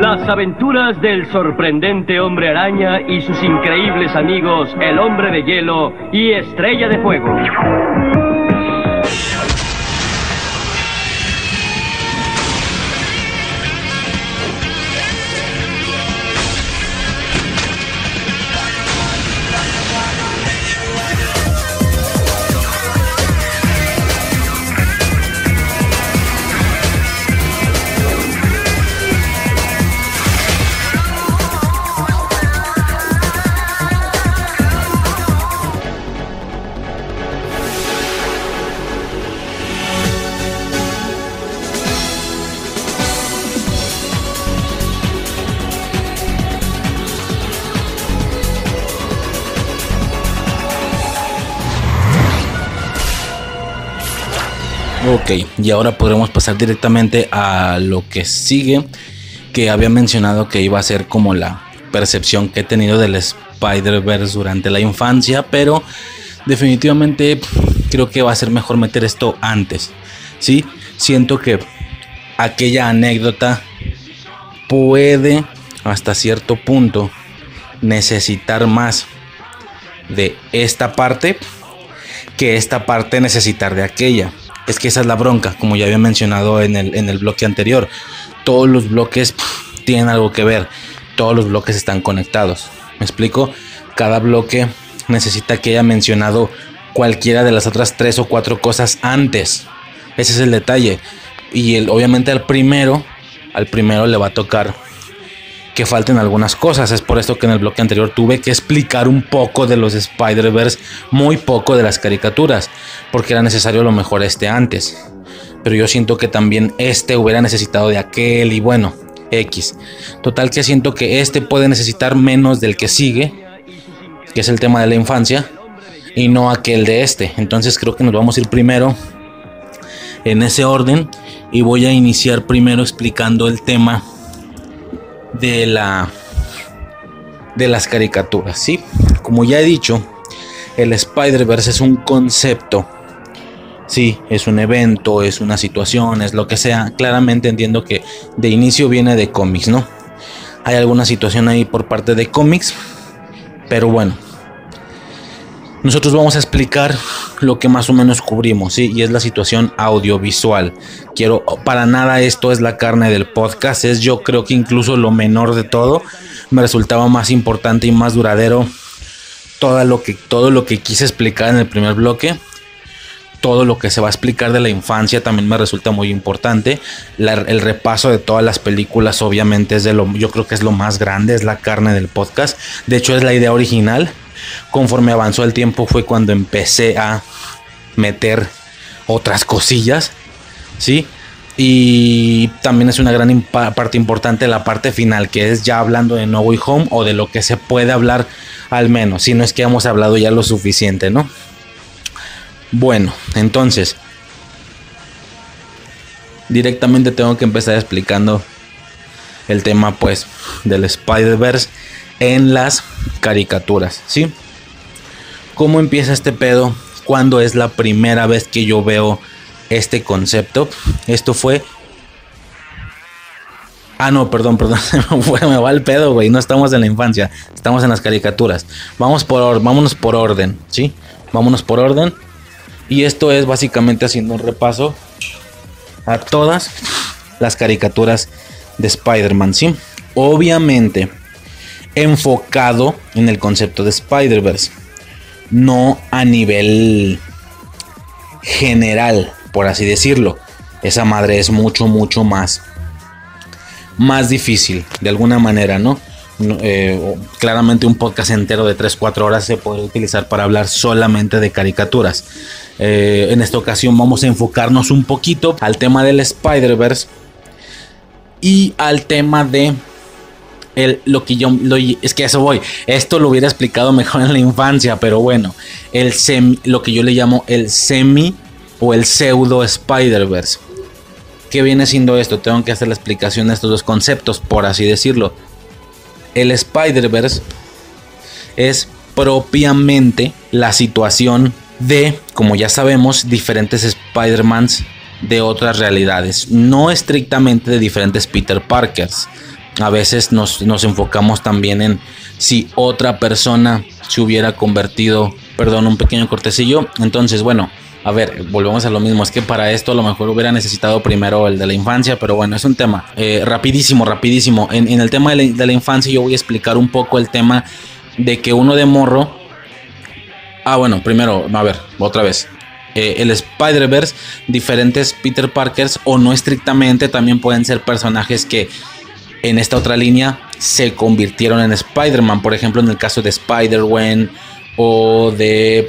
Las aventuras del sorprendente hombre araña y sus increíbles amigos, el hombre de hielo y estrella de fuego. Ok, y ahora podremos pasar directamente a lo que sigue, que había mencionado que iba a ser como la percepción que he tenido del Spider-Verse durante la infancia, pero definitivamente creo que va a ser mejor meter esto antes. Sí, siento que aquella anécdota puede hasta cierto punto necesitar más de esta parte que esta parte necesitar de aquella. Es que esa es la bronca, como ya había mencionado en el, en el bloque anterior. Todos los bloques tienen algo que ver. Todos los bloques están conectados. ¿Me explico? Cada bloque necesita que haya mencionado cualquiera de las otras tres o cuatro cosas antes. Ese es el detalle. Y el, obviamente al primero, al primero le va a tocar que falten algunas cosas. Es por esto que en el bloque anterior tuve que explicar un poco de los Spider-Verse, muy poco de las caricaturas, porque era necesario lo mejor este antes. Pero yo siento que también este hubiera necesitado de aquel y bueno, X. Total que siento que este puede necesitar menos del que sigue, que es el tema de la infancia, y no aquel de este. Entonces creo que nos vamos a ir primero en ese orden y voy a iniciar primero explicando el tema de la de las caricaturas, ¿sí? Como ya he dicho, el Spider-Verse es un concepto. Sí, es un evento, es una situación, es lo que sea. Claramente entiendo que de inicio viene de cómics, ¿no? Hay alguna situación ahí por parte de cómics, pero bueno, nosotros vamos a explicar lo que más o menos cubrimos, ¿sí? Y es la situación audiovisual. Quiero, para nada esto es la carne del podcast, es yo creo que incluso lo menor de todo. Me resultaba más importante y más duradero todo lo que, todo lo que quise explicar en el primer bloque. Todo lo que se va a explicar de la infancia también me resulta muy importante. el repaso de todas las películas obviamente es de lo, yo creo que es lo más grande, es la carne del podcast. De hecho es la idea original Conforme avanzó el tiempo fue cuando empecé a meter otras cosillas, ¿sí? Y también es una gran parte importante la parte final, que es ya hablando de No Way Home o de lo que se puede hablar al menos, si no es que hemos hablado ya lo suficiente, ¿no? Bueno, entonces, directamente tengo que empezar explicando el tema pues del Spider-Verse en las caricaturas, ¿sí? ¿Cómo empieza este pedo? ¿Cuándo es la primera vez que yo veo este concepto? Esto fue... Ah, no, perdón, perdón, me va el pedo, güey. No estamos en la infancia, estamos en las caricaturas. Vamos por, vámonos por orden, ¿sí? Vámonos por orden. Y esto es básicamente haciendo un repaso a todas las caricaturas de Spider-Man, ¿sí? Obviamente, enfocado en el concepto de Spider-Verse, no a nivel general, por así decirlo. Esa madre es mucho, mucho más, más difícil, de alguna manera, ¿no? Eh, claramente un podcast entero de 3-4 horas se puede utilizar para hablar solamente de caricaturas. Eh, en esta ocasión vamos a enfocarnos un poquito al tema del Spider-Verse y al tema de lo que yo es que eso voy. Esto lo hubiera explicado mejor en la infancia, pero bueno, el lo que yo le llamo el semi o el pseudo Spider-Verse. ¿Qué viene siendo esto? Tengo que hacer la explicación de estos dos conceptos, por así decirlo. El Spider-Verse es propiamente la situación de, como ya sabemos, diferentes Spider-Mans de otras realidades, no estrictamente de diferentes Peter Parkers. A veces nos, nos enfocamos también en si otra persona se hubiera convertido, perdón, un pequeño cortecillo. Entonces, bueno, a ver, volvemos a lo mismo. Es que para esto a lo mejor hubiera necesitado primero el de la infancia, pero bueno, es un tema eh, rapidísimo, rapidísimo. En, el tema de la, infancia yo voy a explicar un poco el tema de que uno de morro... Ah, bueno, primero, a ver, otra vez. Eh, el Spider-Verse, diferentes Peter Parkers o no estrictamente también pueden ser personajes que en esta otra línea se convirtieron en Spider-Man. Por ejemplo, en el caso de Spider-Wen o de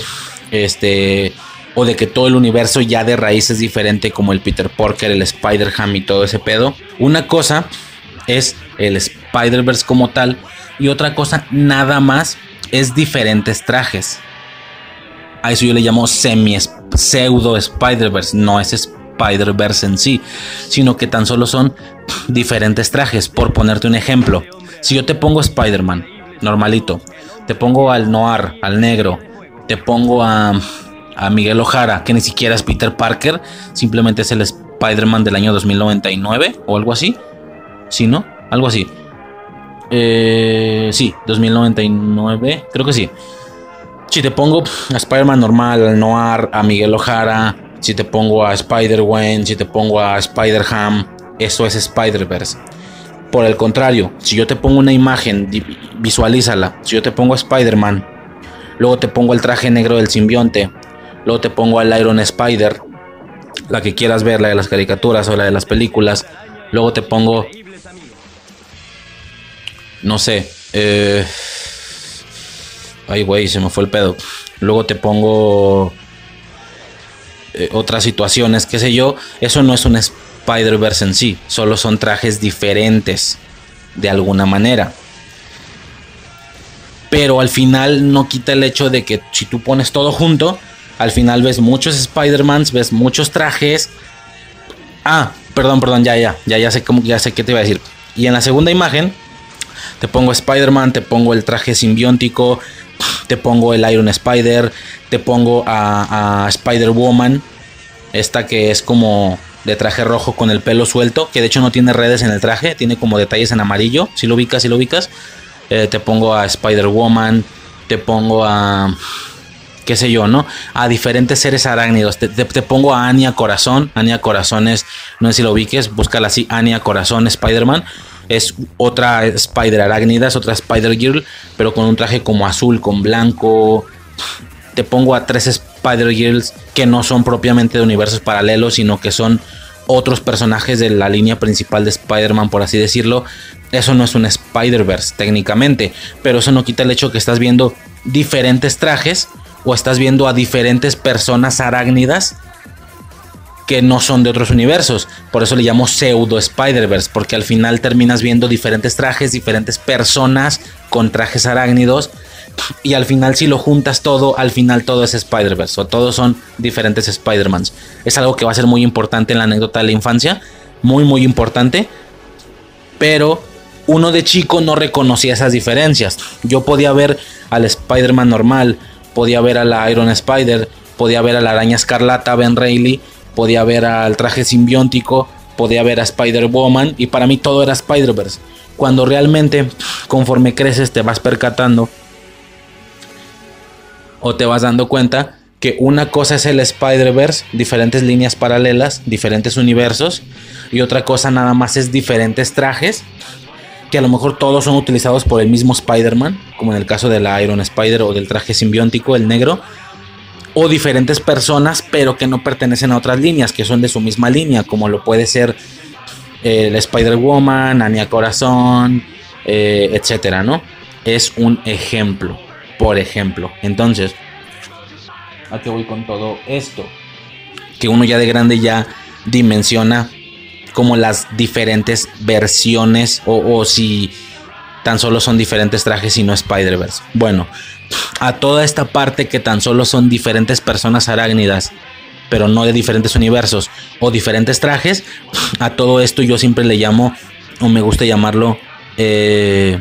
este o de que todo el universo ya de raíz es diferente como el Peter Parker, el Spider-Ham y todo ese pedo. Una cosa es el Spider-Verse como tal y otra cosa nada más es diferentes trajes. A eso yo le llamo semi pseudo Spider-Verse, no es Spider-Verse en sí, sino que tan solo son diferentes trajes. Por ponerte un ejemplo, si yo te pongo Spider-Man normalito, te pongo al Noir, al negro, te pongo a a Miguel Ojara, que ni siquiera es Peter Parker, simplemente es el Spider-Man del año 2099 o algo así. ¿Sí, no? Algo así. Eh, sí, 2099, creo que sí. Si te pongo a Spider-Man normal, al Noir, a Miguel Ojara, si te pongo a Spider-Gwen, si te pongo a Spider-Ham, eso es Spider-Verse. Por el contrario, si yo te pongo una imagen, visualízala. Si yo te pongo a Spider-Man, luego te pongo el traje negro del simbionte, Luego te pongo al Iron Spider, la que quieras ver, la de las caricaturas o la de las películas. Luego te pongo, no sé, eh, ay güey, se me fue el pedo. Luego te pongo eh, otras situaciones, qué sé yo. Eso no es un Spider-Verse en sí, solo son trajes diferentes de alguna manera. Pero al final no quita el hecho de que si tú pones todo junto, al final ves muchos Spider-Mans, ves muchos trajes. Ah, perdón, perdón, ya, ya, ya, ya sé cómo, ya sé qué te iba a decir. Y en la segunda imagen te pongo Spider-Man, te pongo el traje simbiótico, te pongo el Iron Spider, te pongo a, a Spider-Woman, esta que es como de traje rojo con el pelo suelto, que de hecho no tiene redes en el traje, tiene como detalles en amarillo, si lo ubicas, si lo ubicas. Eh, te pongo a Spider-Woman, te pongo a qué sé yo, ¿no? A diferentes seres arácnidos. Te, pongo a Anya Corazón. Anya Corazón es, no sé si lo ubiques, búscala así, Anya Corazón Spider-Man. Es otra Spider arácnida, es otra Spider Girl, pero con un traje como azul, con blanco. Te pongo a tres Spider Girls que no son propiamente de universos paralelos, sino que son otros personajes de la línea principal de Spider-Man, por así decirlo. Eso no es un Spider-Verse técnicamente, pero eso no quita el hecho que estás viendo diferentes trajes o estás viendo a diferentes personas arácnidas que no son de otros universos. Por eso le llamo pseudo Spider-Verse, porque al final terminas viendo diferentes trajes, diferentes personas con trajes arácnidos. Y al final, si lo juntas todo, al final todo es Spider-Verse, o todos son diferentes Spider-Mans. Es algo que va a ser muy importante en la anécdota de la infancia, muy, muy importante. Pero uno de chico no reconocía esas diferencias. Yo podía ver al Spider-Man normal, podía ver a la Iron Spider, podía ver a la araña escarlata Ben Reilly, podía ver al traje simbiótico, podía ver a Spider-Woman y para mí todo era Spider-Verse. Cuando realmente conforme creces te vas percatando o te vas dando cuenta que una cosa es el Spider-Verse, diferentes líneas paralelas, diferentes universos, y otra cosa nada más es diferentes trajes que a lo mejor todos son utilizados por el mismo Spider-Man, como en el caso de la Iron Spider o del traje simbiótico, el negro, o diferentes personas, pero que no pertenecen a otras líneas, que son de su misma línea, como lo puede ser el Spider-Woman, Anya Corazón, eh, etcétera, ¿no? Es un ejemplo, por ejemplo. Entonces, ¿a qué voy con todo esto? Que uno ya de grande ya dimensiona como las diferentes versiones o, si tan solo son diferentes trajes y no Spider-Verse. Bueno, a toda esta parte que tan solo son diferentes personas arácnidas, pero no de diferentes universos o diferentes trajes, a todo esto yo siempre le llamo, o me gusta llamarlo, eh,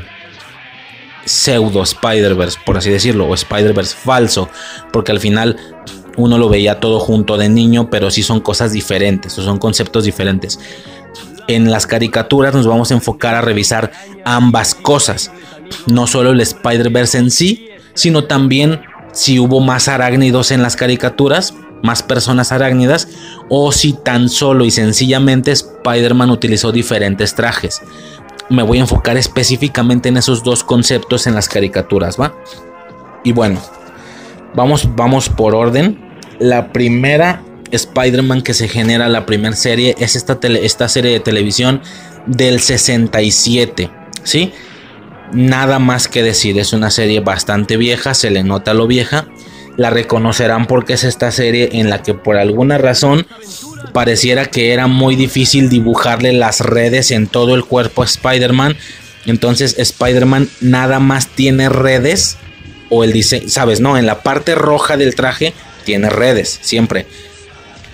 pseudo Spider-Verse, por así decirlo, o Spider-Verse falso, porque al final uno lo veía todo junto de niño, pero sí son cosas diferentes, o son conceptos diferentes. En las caricaturas nos vamos a enfocar a revisar ambas cosas, no solo el Spider-Verse en sí, sino también si hubo más arácnidos en las caricaturas, más personas arácnidas, o si tan solo y sencillamente Spider-Man utilizó diferentes trajes. Me voy a enfocar específicamente en esos dos conceptos en las caricaturas, ¿va? Y bueno, vamos, vamos por orden. La primera Spider-Man que se genera, la primera serie, es esta, esta serie de televisión del 67, ¿sí? Nada más que decir, es una serie bastante vieja, se le nota lo vieja. La reconocerán porque es esta serie en la que por alguna razón pareciera que era muy difícil dibujarle las redes en todo el cuerpo a Spider-Man. Entonces Spider-Man nada más tiene redes o el diseño, sabes, no, en la parte roja del traje tiene redes, siempre.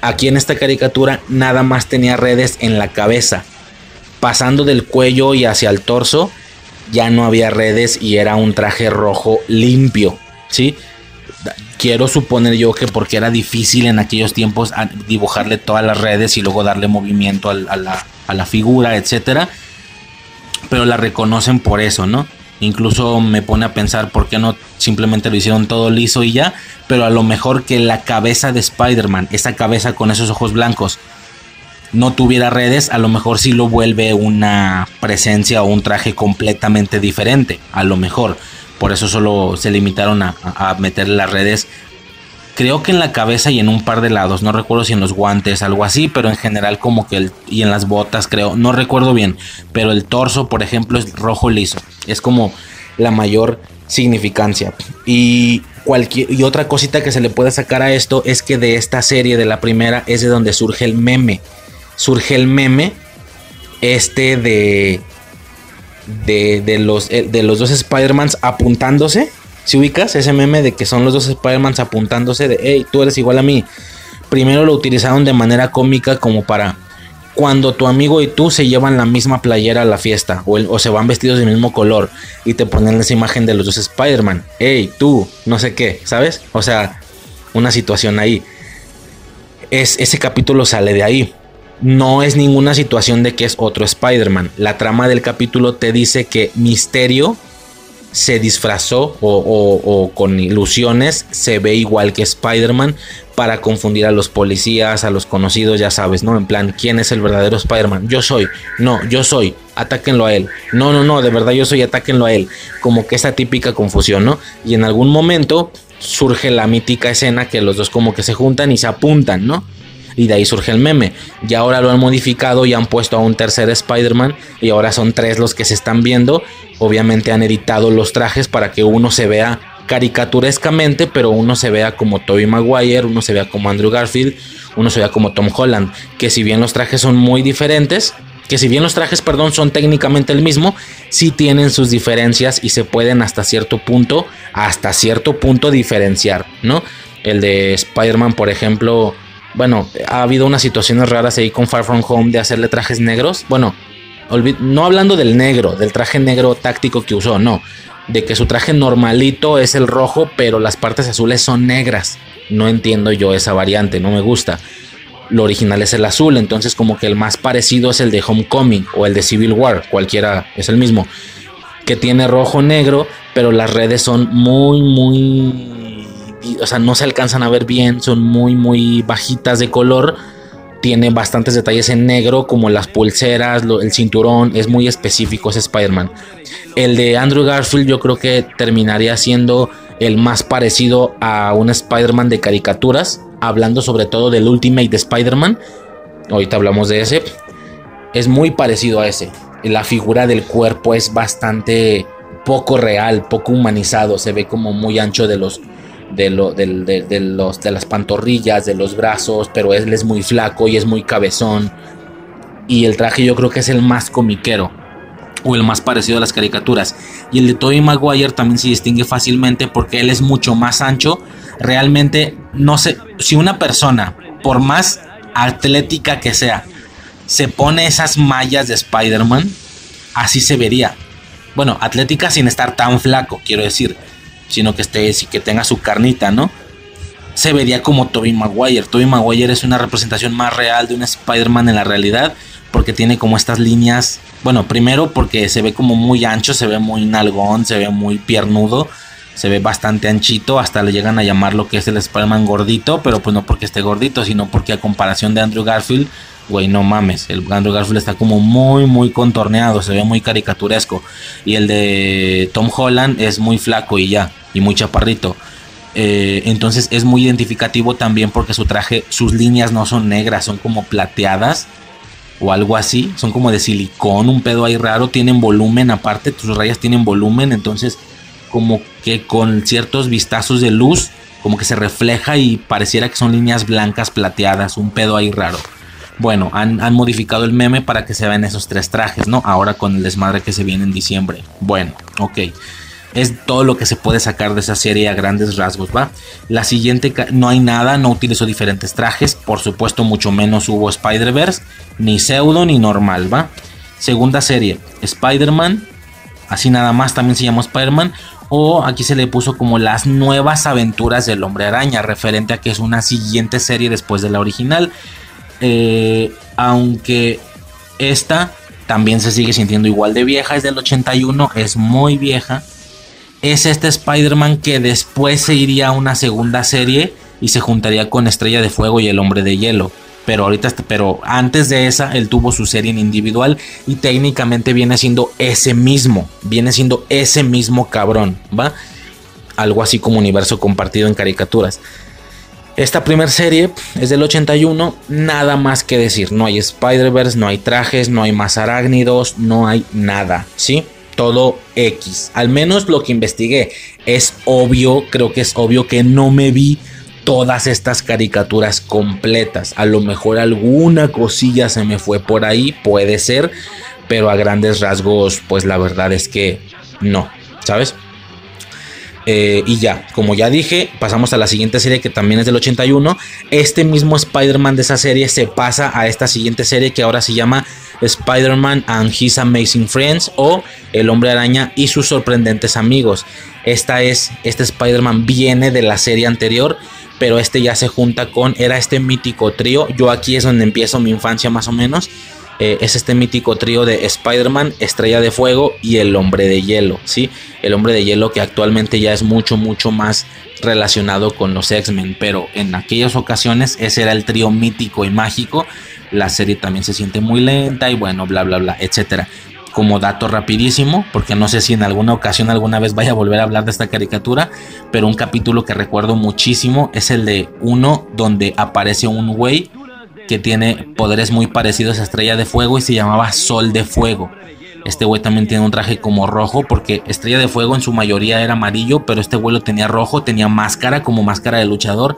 Aquí en esta caricatura nada más tenía redes en la cabeza. Pasando del cuello y hacia el torso ya no había redes y era un traje rojo limpio, ¿sí? Quiero suponer yo que porque era difícil en aquellos tiempos dibujarle todas las redes y luego darle movimiento a, la, a la figura, etcétera. Pero la reconocen por eso, ¿no? Incluso me pone a pensar por qué no simplemente lo hicieron todo liso y ya. Pero a lo mejor que la cabeza de Spider-Man, esa cabeza con esos ojos blancos, no tuviera redes, a lo mejor sí lo vuelve una presencia o un traje completamente diferente. A lo mejor. Por eso solo se limitaron a, a meter las redes creo que en la cabeza y en un par de lados, no recuerdo si en los guantes, algo así, pero en general como que el, y en las botas creo, no recuerdo bien, pero el torso, por ejemplo, es rojo liso, es como la mayor significancia. Y cualquier y otra cosita que se le puede sacar a esto es que de esta serie de la primera es de donde surge el meme surge el meme este de de, los, eh, de los dos Spider-Mans apuntándose. Si ubicas ese meme de que son los dos Spider-Mans apuntándose de, hey, tú eres igual a mí. Primero lo utilizaron de manera cómica como para cuando tu amigo y tú se llevan la misma playera a la fiesta o, o se van vestidos del mismo color y te ponen esa imagen de los dos Spider-Man. Hey, tú, no sé qué, ¿sabes? O sea, una situación ahí. Es, ese capítulo sale de ahí no es ninguna situación de que es otro Spider-Man. La trama del capítulo te dice que Misterio se disfrazó o, con ilusiones se ve igual que Spider-Man para confundir a los policías, a los conocidos, ya sabes, ¿no? En plan, ¿quién es el verdadero Spider-Man? Yo soy, no, yo soy, atáquenlo a él. No, no, no, de verdad yo soy, atáquenlo a él. Como que esa típica confusión, ¿no? Y en algún momento surge la mítica escena que los dos como que se juntan y se apuntan, ¿no? Y de ahí surge el meme. Y ahora lo han modificado y han puesto a un tercer Spider-Man y ahora son tres los que se están viendo. Obviamente han editado los trajes para que uno se vea caricaturescamente, pero uno se vea como Tobey Maguire, uno se vea como Andrew Garfield, uno se vea como Tom Holland, que si bien los trajes son muy diferentes, que si bien los trajes, perdón, son técnicamente el mismo, sí tienen sus diferencias y se pueden hasta cierto punto, hasta cierto punto diferenciar, ¿no? El de Spider-Man, por ejemplo, bueno, ha habido unas situaciones raras ahí con Far From Home de hacerle trajes negros. Bueno, no hablando del negro, del traje negro táctico que usó, no. De que su traje normalito es el rojo, pero las partes azules son negras. No entiendo yo esa variante, no me gusta. Lo original es el azul, entonces como que el más parecido es el de Homecoming o el de Civil War, cualquiera es el mismo. Que tiene rojo negro, pero las redes son muy, muy o sea, no se alcanzan a ver bien, son muy, muy bajitas de color. Tiene bastantes detalles en negro, como las pulseras, el cinturón, es muy específico ese Spider-Man. El de Andrew Garfield yo creo que terminaría siendo el más parecido a un Spider-Man de caricaturas, hablando sobre todo del Ultimate de Spider-Man. Ahorita hablamos de ese. Es muy parecido a ese. La figura del cuerpo es bastante poco real, poco humanizado. Se ve como muy ancho de los, de, lo, de, los, de las pantorrillas, de los brazos, pero él es muy flaco y es muy cabezón. Y el traje yo creo que es el más comiquero o el más parecido a las caricaturas. Y el de Tobey Maguire también se distingue fácilmente porque él es mucho más ancho. Realmente, no sé, si una persona, por más atlética que sea, se pone esas mallas de Spider-Man, así se vería. Bueno, atlética sin estar tan flaco, quiero decir. Sino que esté, que tenga su carnita, ¿no? Se vería como Tobey Maguire. Tobey Maguire es una representación más real de un Spider-Man en la realidad. Porque tiene como estas líneas. Bueno, primero porque se ve como muy ancho, se ve muy nalgón, se ve muy piernudo se ve bastante anchito, hasta le llegan a llamar lo que es el Spider-Man gordito, pero pues no porque esté gordito, sino porque a comparación de Andrew Garfield, güey, no mames, el Andrew Garfield está como muy, muy contorneado, se ve muy caricaturesco. Y el de Tom Holland es muy flaco y ya, y muy chaparrito. Eh, entonces es muy identificativo también porque su traje, sus líneas no son negras, son como plateadas o algo así, son como de silicón, un pedo ahí raro, tienen volumen aparte, sus rayas tienen volumen, entonces como que con ciertos vistazos de luz, como que se refleja y pareciera que son líneas blancas plateadas, un pedo ahí raro. Bueno, han, modificado el meme para que se vean esos tres trajes, ¿no? Ahora con el desmadre que se viene en diciembre. Bueno, ok. Es todo lo que se puede sacar de esa serie a grandes rasgos, ¿va? La siguiente, no hay nada, no utilizó diferentes trajes. Por supuesto, mucho menos hubo Spider-Verse, ni pseudo ni normal, ¿va? Segunda serie, Spider-Man. Así nada más también se llamó Spider-Man o aquí se le puso como las nuevas aventuras del hombre araña, referente a que es una siguiente serie después de la original. Eh, aunque esta también se sigue sintiendo igual de vieja, es del 81, es muy vieja. Es este Spider-Man que después se iría a una segunda serie y se juntaría con Estrella de Fuego y el Hombre de Hielo pero ahorita, pero antes de esa, él tuvo su serie en individual y técnicamente viene siendo ese mismo, viene siendo ese mismo cabrón, ¿va? Algo así como universo compartido en caricaturas. Esta primera serie es del 81, nada más que decir, no hay Spider-Verse, no hay trajes, no hay más arácnidos, no hay nada, ¿sí? Todo X, al menos lo que investigué. Es obvio, creo que es obvio que no me vi todas estas caricaturas completas. A lo mejor alguna cosilla se me fue por ahí, puede ser, pero a grandes rasgos, pues la verdad es que no, ¿sabes? Eh, y ya, como ya dije, pasamos a la siguiente serie que también es del 81. Este mismo Spider-Man de esa serie se pasa a esta siguiente serie que ahora se llama Spider-Man and His Amazing Friends o El Hombre Araña y sus sorprendentes amigos. Esta es, este Spider-Man viene de la serie anterior pero este ya se junta con, era este mítico trío, yo aquí es donde empiezo mi infancia más o menos, eh, es este mítico trío de Spider-Man, Estrella de Fuego y el Hombre de Hielo, ¿sí? El Hombre de Hielo que actualmente ya es mucho, mucho más relacionado con los X-Men, pero en aquellas ocasiones ese era el trío mítico y mágico, la serie también se siente muy lenta y bueno, bla, bla, bla, etcétera como dato rapidísimo, porque no sé si en alguna ocasión alguna vez vaya a volver a hablar de esta caricatura, pero un capítulo que recuerdo muchísimo es el de uno donde aparece un güey que tiene poderes muy parecidos a Estrella de Fuego y se llamaba Sol de Fuego. Este güey también tiene un traje como rojo porque Estrella de Fuego en su mayoría era amarillo, pero este güey lo tenía rojo, tenía máscara como máscara de luchador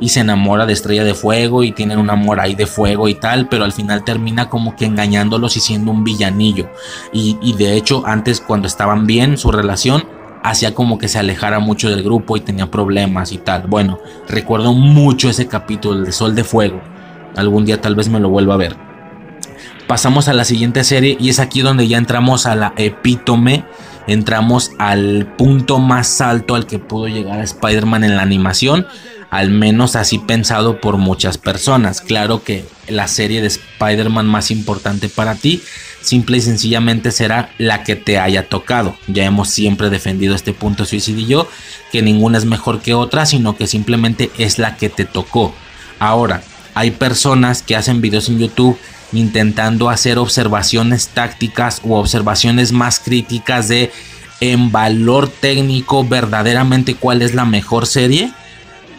y se enamora de Estrella de Fuego y tienen un amor ahí de fuego y tal, pero al final termina como que engañándolos y siendo un villanillo. Y, de hecho, antes cuando estaban bien su relación, hacía como que se alejara mucho del grupo y tenía problemas y tal. Bueno, recuerdo mucho ese capítulo, de Sol de Fuego. Algún día tal vez me lo vuelva a ver. Pasamos a la siguiente serie y es aquí donde ya entramos a la epítome entramos al punto más alto al que pudo llegar Spider-Man en la animación al menos así pensado por muchas personas. Claro que la serie de Spider-Man más importante para ti simple y sencillamente será la que te haya tocado. Ya hemos siempre defendido este punto suicidio yo, que ninguna es mejor que otra, sino que simplemente es la que te tocó. Ahora, hay personas que hacen videos en YouTube intentando hacer observaciones tácticas o observaciones más críticas de en valor técnico verdaderamente cuál es la mejor serie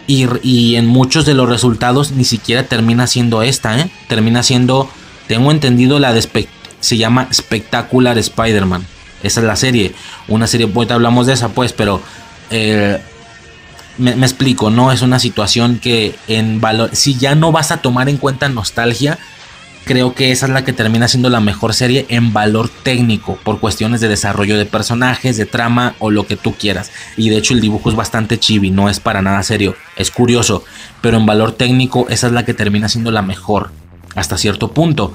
y, en muchos de los resultados ni siquiera termina siendo esta, ¿eh? Termina siendo, tengo entendido, la de se llama Spectacular Spider-Man. Esa es la serie. Una serie, pues hablamos de esa pues, pero eh, me, me, explico, ¿no? Es una situación que en valor, si ya no vas a tomar en cuenta nostalgia, creo que esa es la que termina siendo la mejor serie en valor técnico, por cuestiones de desarrollo de personajes, de trama o lo que tú quieras. Y de hecho el dibujo es bastante chibi, no es para nada serio, es curioso, pero en valor técnico esa es la que termina siendo la mejor, hasta cierto punto.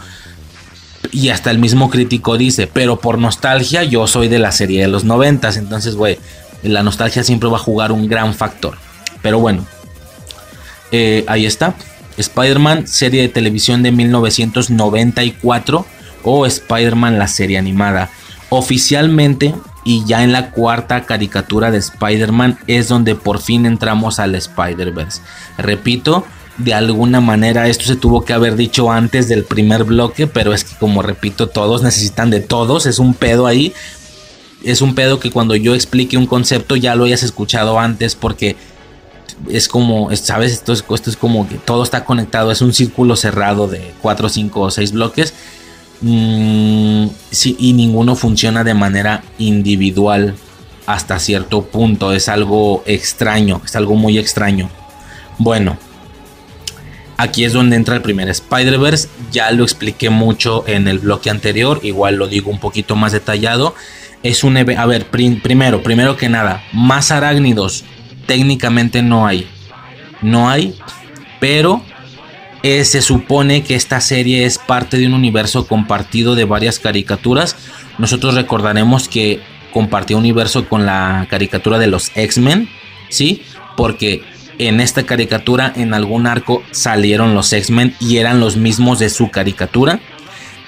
Y hasta el mismo crítico dice, pero por nostalgia yo soy de la serie de los noventas. Entonces, güey, la nostalgia siempre va a jugar un gran factor. Pero bueno, eh, ahí está. Spider-Man, serie de televisión de 1994 o Spider-Man, la serie animada. Oficialmente y ya en la cuarta caricatura de Spider-Man es donde por fin entramos al Spider-Verse. Repito, de alguna manera esto se tuvo que haber dicho antes del primer bloque, pero es que como repito, todos necesitan de todos, es un pedo ahí. Es un pedo que cuando yo explique un concepto ya lo hayas escuchado antes porque es como, ¿sabes? Esto es, como que todo está conectado, es un círculo cerrado de 4, 5 o 6 bloques. Mm, y ninguno funciona de manera individual hasta cierto punto. Es algo extraño, es algo muy extraño. Bueno, aquí es donde entra el primer Spider-Verse. Ya lo expliqué mucho en el bloque anterior, igual lo digo un poquito más detallado. Es un a ver, primero, primero que nada, más arácnidos técnicamente no hay. No hay, pero eh, se supone que esta serie es parte de un universo compartido de varias caricaturas. Nosotros recordaremos que compartió universo con la caricatura de los X-Men, ¿sí? Porque en esta caricatura en algún arco salieron los X-Men y eran los mismos de su caricatura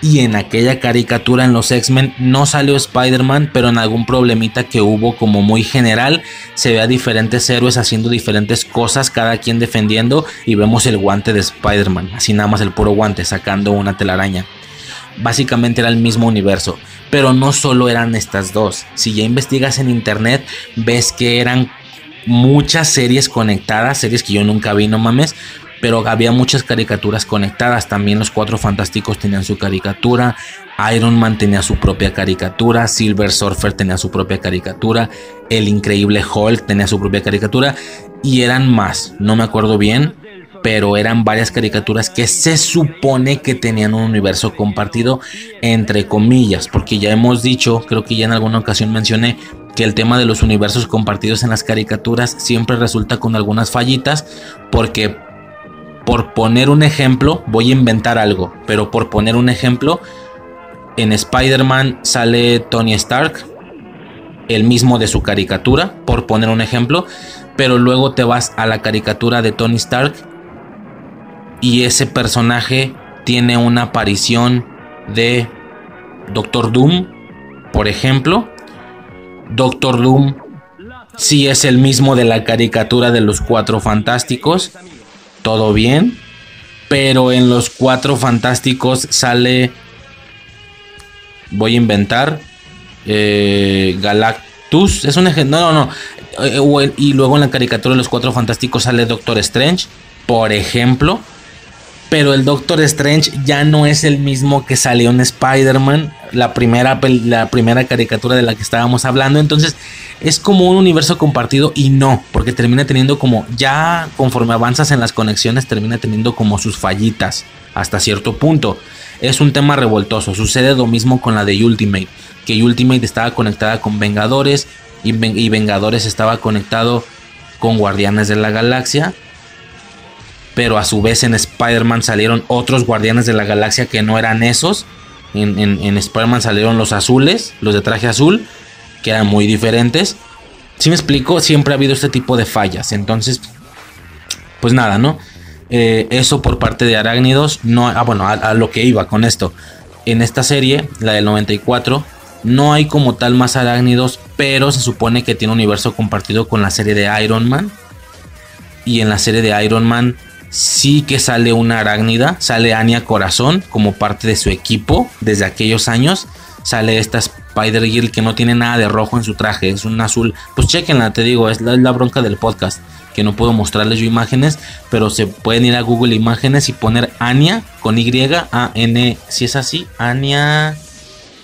y en aquella caricatura en los X-Men no salió Spider-Man, pero en algún problemita que hubo como muy general, se ve a diferentes héroes haciendo diferentes cosas, cada quien defendiendo y vemos el guante de Spider-Man, así nada más el puro guante, sacando una telaraña. Básicamente era el mismo universo, pero no solo eran estas dos. Si ya investigas en internet, ves que eran muchas series conectadas, series que yo nunca vi, no mames, pero había muchas caricaturas conectadas. También los Cuatro Fantásticos tenían su caricatura, Iron Man tenía su propia caricatura, Silver Surfer tenía su propia caricatura, el Increíble Hulk tenía su propia caricatura y eran más, no me acuerdo bien, pero eran varias caricaturas que se supone que tenían un universo compartido entre comillas, porque ya hemos dicho, creo que ya en alguna ocasión mencioné que el tema de los universos compartidos en las caricaturas siempre resulta con algunas fallitas porque por poner un ejemplo, voy a inventar algo, pero por poner un ejemplo, en Spider-Man sale Tony Stark, el mismo de su caricatura, por poner un ejemplo, pero luego te vas a la caricatura de Tony Stark y ese personaje tiene una aparición de Doctor Doom, por ejemplo. Doctor Doom sí es el mismo de la caricatura de los Cuatro Fantásticos todo bien. Pero en los cuatro fantásticos sale. Voy a inventar. Eh, Galactus. Es un ejemplo. No, no, no. Eh, y luego en la caricatura de los cuatro fantásticos sale Doctor Strange. Por ejemplo. Pero el Doctor Strange ya no es el mismo que salió en Spider-Man. La primera, la primera caricatura de la que estábamos hablando. Entonces es como un universo compartido y no, porque termina teniendo como, ya conforme avanzas en las conexiones, termina teniendo como sus fallitas hasta cierto punto. Es un tema revoltoso, sucede lo mismo con la de Ultimate, que Ultimate estaba conectada con Vengadores y, Vengadores estaba conectado con Guardianes de la Galaxia. Pero a su vez en Spider-Man salieron otros Guardianes de la Galaxia que no eran esos. En, en Spider-Man salieron los azules, los de traje azul que eran muy diferentes. Si me explico, siempre ha habido este tipo de fallas. Entonces, pues nada, ¿no? Eh, eso por parte de Arácnidos. No, ah, bueno, a, lo que iba con esto. En esta serie, la del 94, no hay como tal más arácnidos, pero se supone que tiene un universo compartido con la serie de Iron Man. Y en la serie de Iron Man sí que sale una arácnida, sale Anya Corazón como parte de su equipo desde aquellos años. Sale esta Spider-Girl que no tiene nada de rojo en su traje, es un azul. Pues chequenla, te digo, es la, bronca del podcast. Que no puedo mostrarles yo imágenes, pero se pueden ir a Google Imágenes y poner Anya con Y, A-N, si es así, Anya.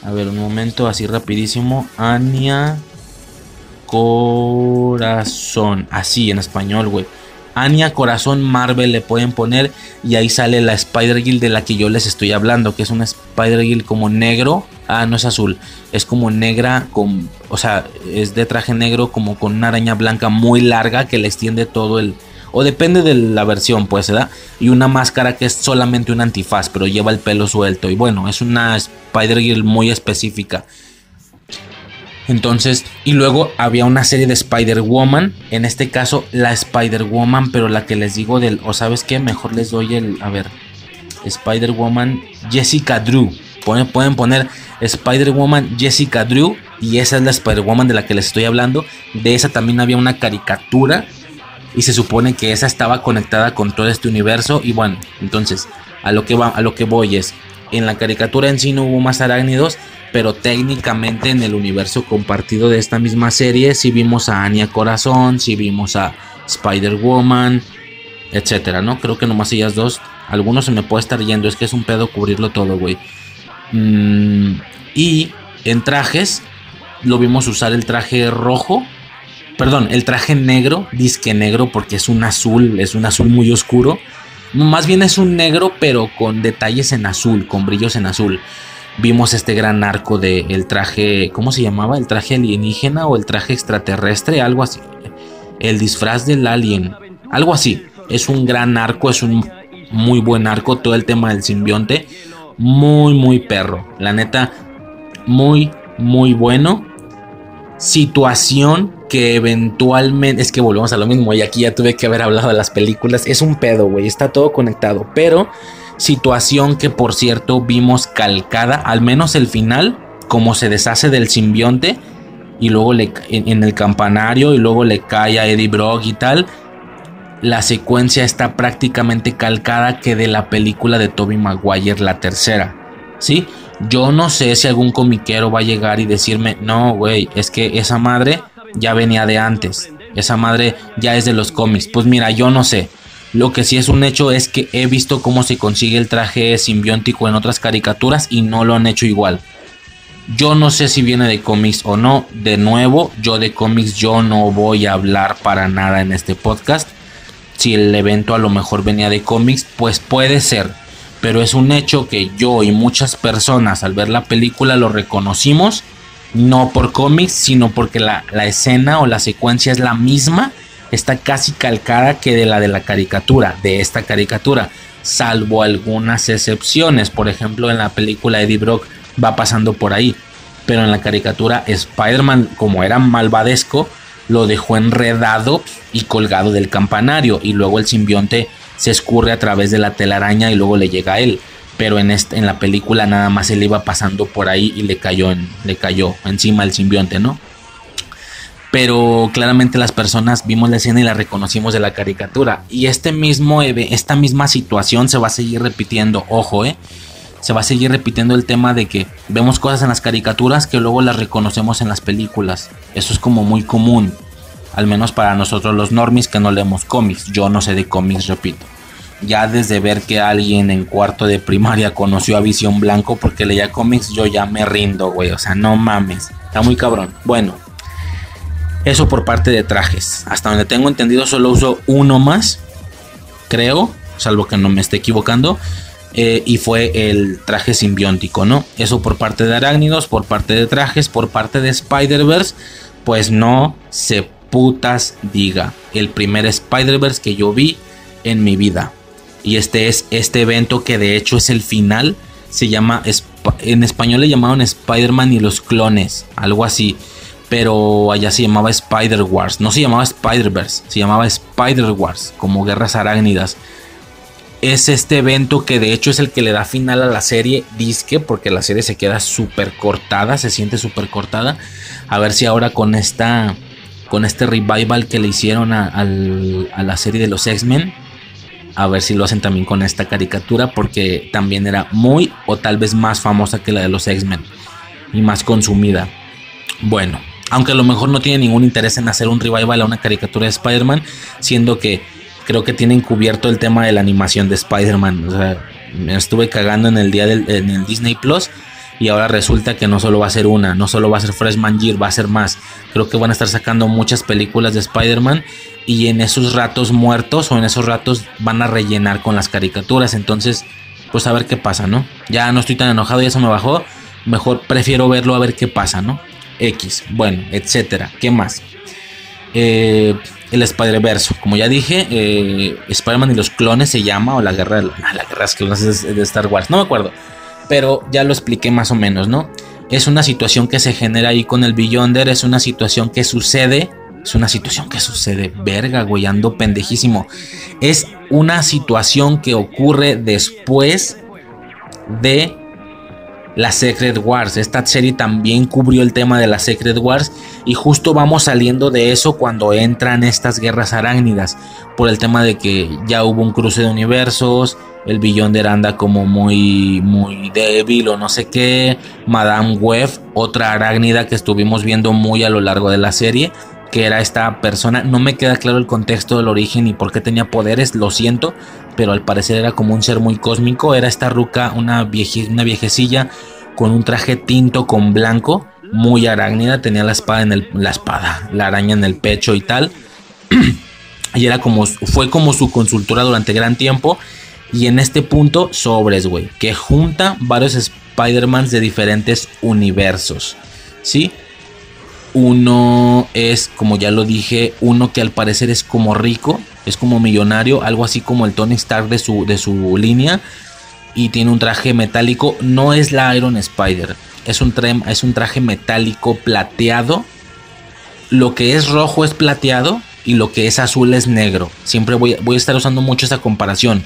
A ver, un momento, así rapidísimo. Anya Corazón. Así en español, güey. Anya Corazón Marvel le pueden poner y ahí sale la Spider-Girl de la que yo les estoy hablando, que es una Spider-Girl como negro, ah, no es azul, es como negra, con, o sea, es de traje negro como con una araña blanca muy larga que le extiende todo el, O depende de la versión, pues, ¿verdad? Y una máscara que es solamente un antifaz, pero lleva el pelo suelto. Y bueno, es una Spider-Girl muy específica. Entonces, y luego había una serie de Spider-Woman. En este caso, la Spider-Woman, pero la que les digo del. O sabes qué, mejor les doy el. A ver. Spider-Woman Jessica Drew. Pueden, pueden poner Spider-Woman Jessica Drew. Y esa es la Spider-Woman de la que les estoy hablando. De esa también había una caricatura. Y se supone que esa estaba conectada con todo este universo. Y bueno, entonces, a lo que va, a lo que voy es. En la caricatura en sí no hubo más arácnidos pero técnicamente en el universo compartido de esta misma serie si vimos a Anya Corazón, si vimos a Spider-Woman, etcétera, ¿no? Creo que nomás ellas dos. Algunos se me puede estar yendo, es que es un pedo cubrirlo todo, güey. Mm, y en trajes, lo vimos usar el traje rojo, perdón, el traje negro, disque negro, porque es un azul, es un azul muy oscuro. Más bien es un negro, pero con detalles en azul, con brillos en azul vimos este gran arco del el traje, ¿cómo se llamaba? El traje alienígena o el traje extraterrestre, algo así. El disfraz del alien, algo así. Es un gran arco, es un muy buen arco, todo el tema del simbionte. Muy, muy perro. La neta, muy, muy bueno. Situación que eventualmente, es que volvemos a lo mismo y aquí ya tuve que haber hablado de las películas. Es un pedo, güey, está todo conectado, pero situación que por cierto vimos calcada, al menos el final, como se deshace del simbionte y luego le, en, el campanario y luego le cae a Eddie Brock y tal. La secuencia está prácticamente calcada que de la película de Toby Maguire, la tercera. ¿Sí? Yo no sé si algún comiquero va a llegar y decirme, no, güey, es que esa madre ya venía de antes. Esa madre ya es de los cómics. Pues mira, yo no sé. Lo que sí es un hecho es que he visto cómo se consigue el traje simbiótico en otras caricaturas y no lo han hecho igual. Yo no sé si viene de cómics o no. De nuevo, yo de cómics yo no voy a hablar para nada en este podcast. Si el evento a lo mejor venía de cómics, pues puede ser. Pero es un hecho que yo y muchas personas al ver la película lo reconocimos. No por cómics, sino porque la, la escena o la secuencia es la misma está casi calcada que de la de la caricatura, de esta caricatura, salvo algunas excepciones. Por ejemplo, en la película Eddie Brock va pasando por ahí, pero en la caricatura Spider-Man, como era malvadesco, lo dejó enredado y colgado del campanario y luego el simbionte se escurre a través de la telaraña y luego le llega a él. Pero en, este, en la película nada más él iba pasando por ahí y le cayó, le cayó encima el simbionte, ¿no? Pero claramente las personas vimos la escena y la reconocimos de la caricatura. Y este mismo, esta misma situación se va a seguir repitiendo, ojo, eh. Se va a seguir repitiendo el tema de que vemos cosas en las caricaturas que luego las reconocemos en las películas. Eso es como muy común, al menos para nosotros los normis que no leemos cómics. Yo no sé de cómics, repito. Ya desde ver que alguien en cuarto de primaria conoció a Visión Blanco porque leía cómics, yo ya me rindo, güey. O sea, no mames. Está muy cabrón. Bueno, eso por parte de trajes. Hasta donde tengo entendido solo uso uno más. Creo. Salvo que no me esté equivocando. Eh, y fue el traje simbiótico, ¿no? Eso por parte de arácnidos, por parte de trajes, por parte de Spider-Verse. Pues no se putas diga. El primer Spider-Verse que yo vi en mi vida. Y este es este evento que de hecho es el final. Se llama, en español le llamaron Spider-Man y los clones. Algo así pero allá se llamaba Spider Wars. No se llamaba Spider-Verse, se llamaba Spider Wars, como guerras arácnidas. Es este evento que de hecho es el que le da final a la serie Disque, porque la serie se queda súper cortada, se siente súper cortada. A ver si ahora con esta, con este revival que le hicieron a, a la serie de los X-Men, a ver si lo hacen también con esta caricatura, porque también era muy o tal vez más famosa que la de los X-Men y más consumida. Bueno, aunque a lo mejor no tiene ningún interés en hacer un revival a una caricatura de Spider-Man, siendo que creo que tienen cubierto el tema de la animación de Spider-Man. O sea, me estuve cagando en el día del en el Disney Plus y ahora resulta que no solo va a ser una, no solo va a ser Freshman Year, va a ser más. Creo que van a estar sacando muchas películas de Spider-Man y en esos ratos muertos o en esos ratos van a rellenar con las caricaturas. Entonces, pues a ver qué pasa, ¿no? Ya no estoy tan enojado, y eso me bajó. Mejor prefiero verlo a ver qué pasa, ¿no? X, bueno, etcétera. ¿Qué más? Eh, el Spider-Verse. Como ya dije, eh, Spider-Man y los clones se llama, o la guerra, la guerra de clones de Star Wars, no me acuerdo. Pero ya lo expliqué más o menos, ¿no? Es una situación que se genera ahí con el Beyonder, es una situación que sucede. Es una situación que sucede, verga, güey, ando pendejísimo. Es una situación que ocurre después de la Secret Wars. Esta serie también cubrió el tema de la Secret Wars y justo vamos saliendo de eso cuando entran estas guerras arácnidas por el tema de que ya hubo un cruce de universos, el billón de anda como muy muy débil o no sé qué, Madame Web, otra arácnida que estuvimos viendo muy a lo largo de la serie que era esta persona. No me queda claro el contexto del origen y por qué tenía poderes, lo siento, pero al parecer era como un ser muy cósmico. Era esta ruca, una, una viejecilla con un traje tinto con blanco, muy arácnida, tenía la espada en el, la espada, la araña en el pecho y tal. y era como, fue como su consultora durante gran tiempo. Y en este punto, sobres, güey, que junta varios Spider-Mans de diferentes universos. ¿Sí? Uno es, como ya lo dije, uno que al parecer es como rico, es como millonario, algo así como el Tony Stark de su, de su línea. Y tiene un traje metálico, no es la Iron Spider, es un, es un traje metálico plateado. Lo que es rojo es plateado y lo que es azul es negro. Siempre voy, voy a estar usando mucho esa comparación.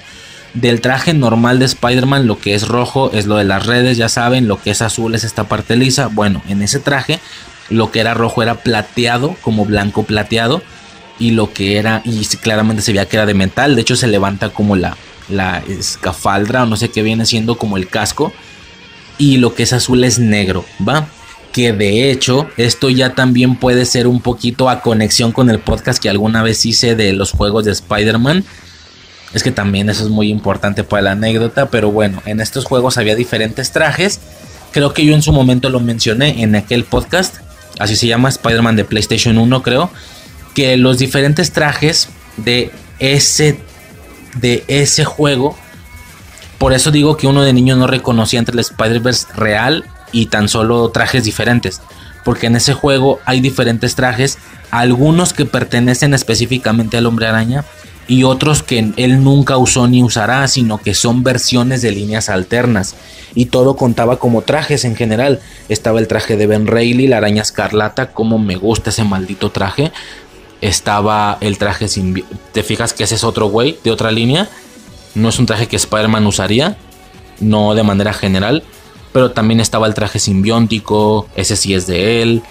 Del traje normal de Spider-Man, lo que es rojo es lo de las redes, ya saben, lo que es azul es esta parte lisa. Bueno, en ese traje lo que era rojo era plateado, como blanco plateado. Y lo que era, y claramente se veía que era de metal. De hecho, se levanta como la, la escafaldra o no sé qué viene siendo como el casco. Y lo que es azul es negro, ¿va? Que de hecho, esto ya también puede ser un poquito a conexión con el podcast que alguna vez hice de los juegos de Spider-Man. Es que también eso es muy importante para la anécdota. Pero bueno, en estos juegos había diferentes trajes. Creo que yo en su momento lo mencioné en aquel podcast así se llama, Spider-Man de PlayStation 1 creo, que los diferentes trajes de ese, de ese juego, por eso digo que uno de niño no reconocía entre el Spider-Verse real y tan solo trajes diferentes, porque en ese juego hay diferentes trajes, algunos que pertenecen específicamente al hombre araña y otros que él nunca usó ni usará, sino que son versiones de líneas alternas. Y todo contaba como trajes en general. Estaba el traje de Ben Reilly, la araña escarlata, como me gusta ese maldito traje. Estaba el traje sin... ¿Te fijas que ese es otro güey de otra línea? No es un traje que Spider-Man usaría, no de manera general. Pero también estaba el traje simbiótico, ese sí es de él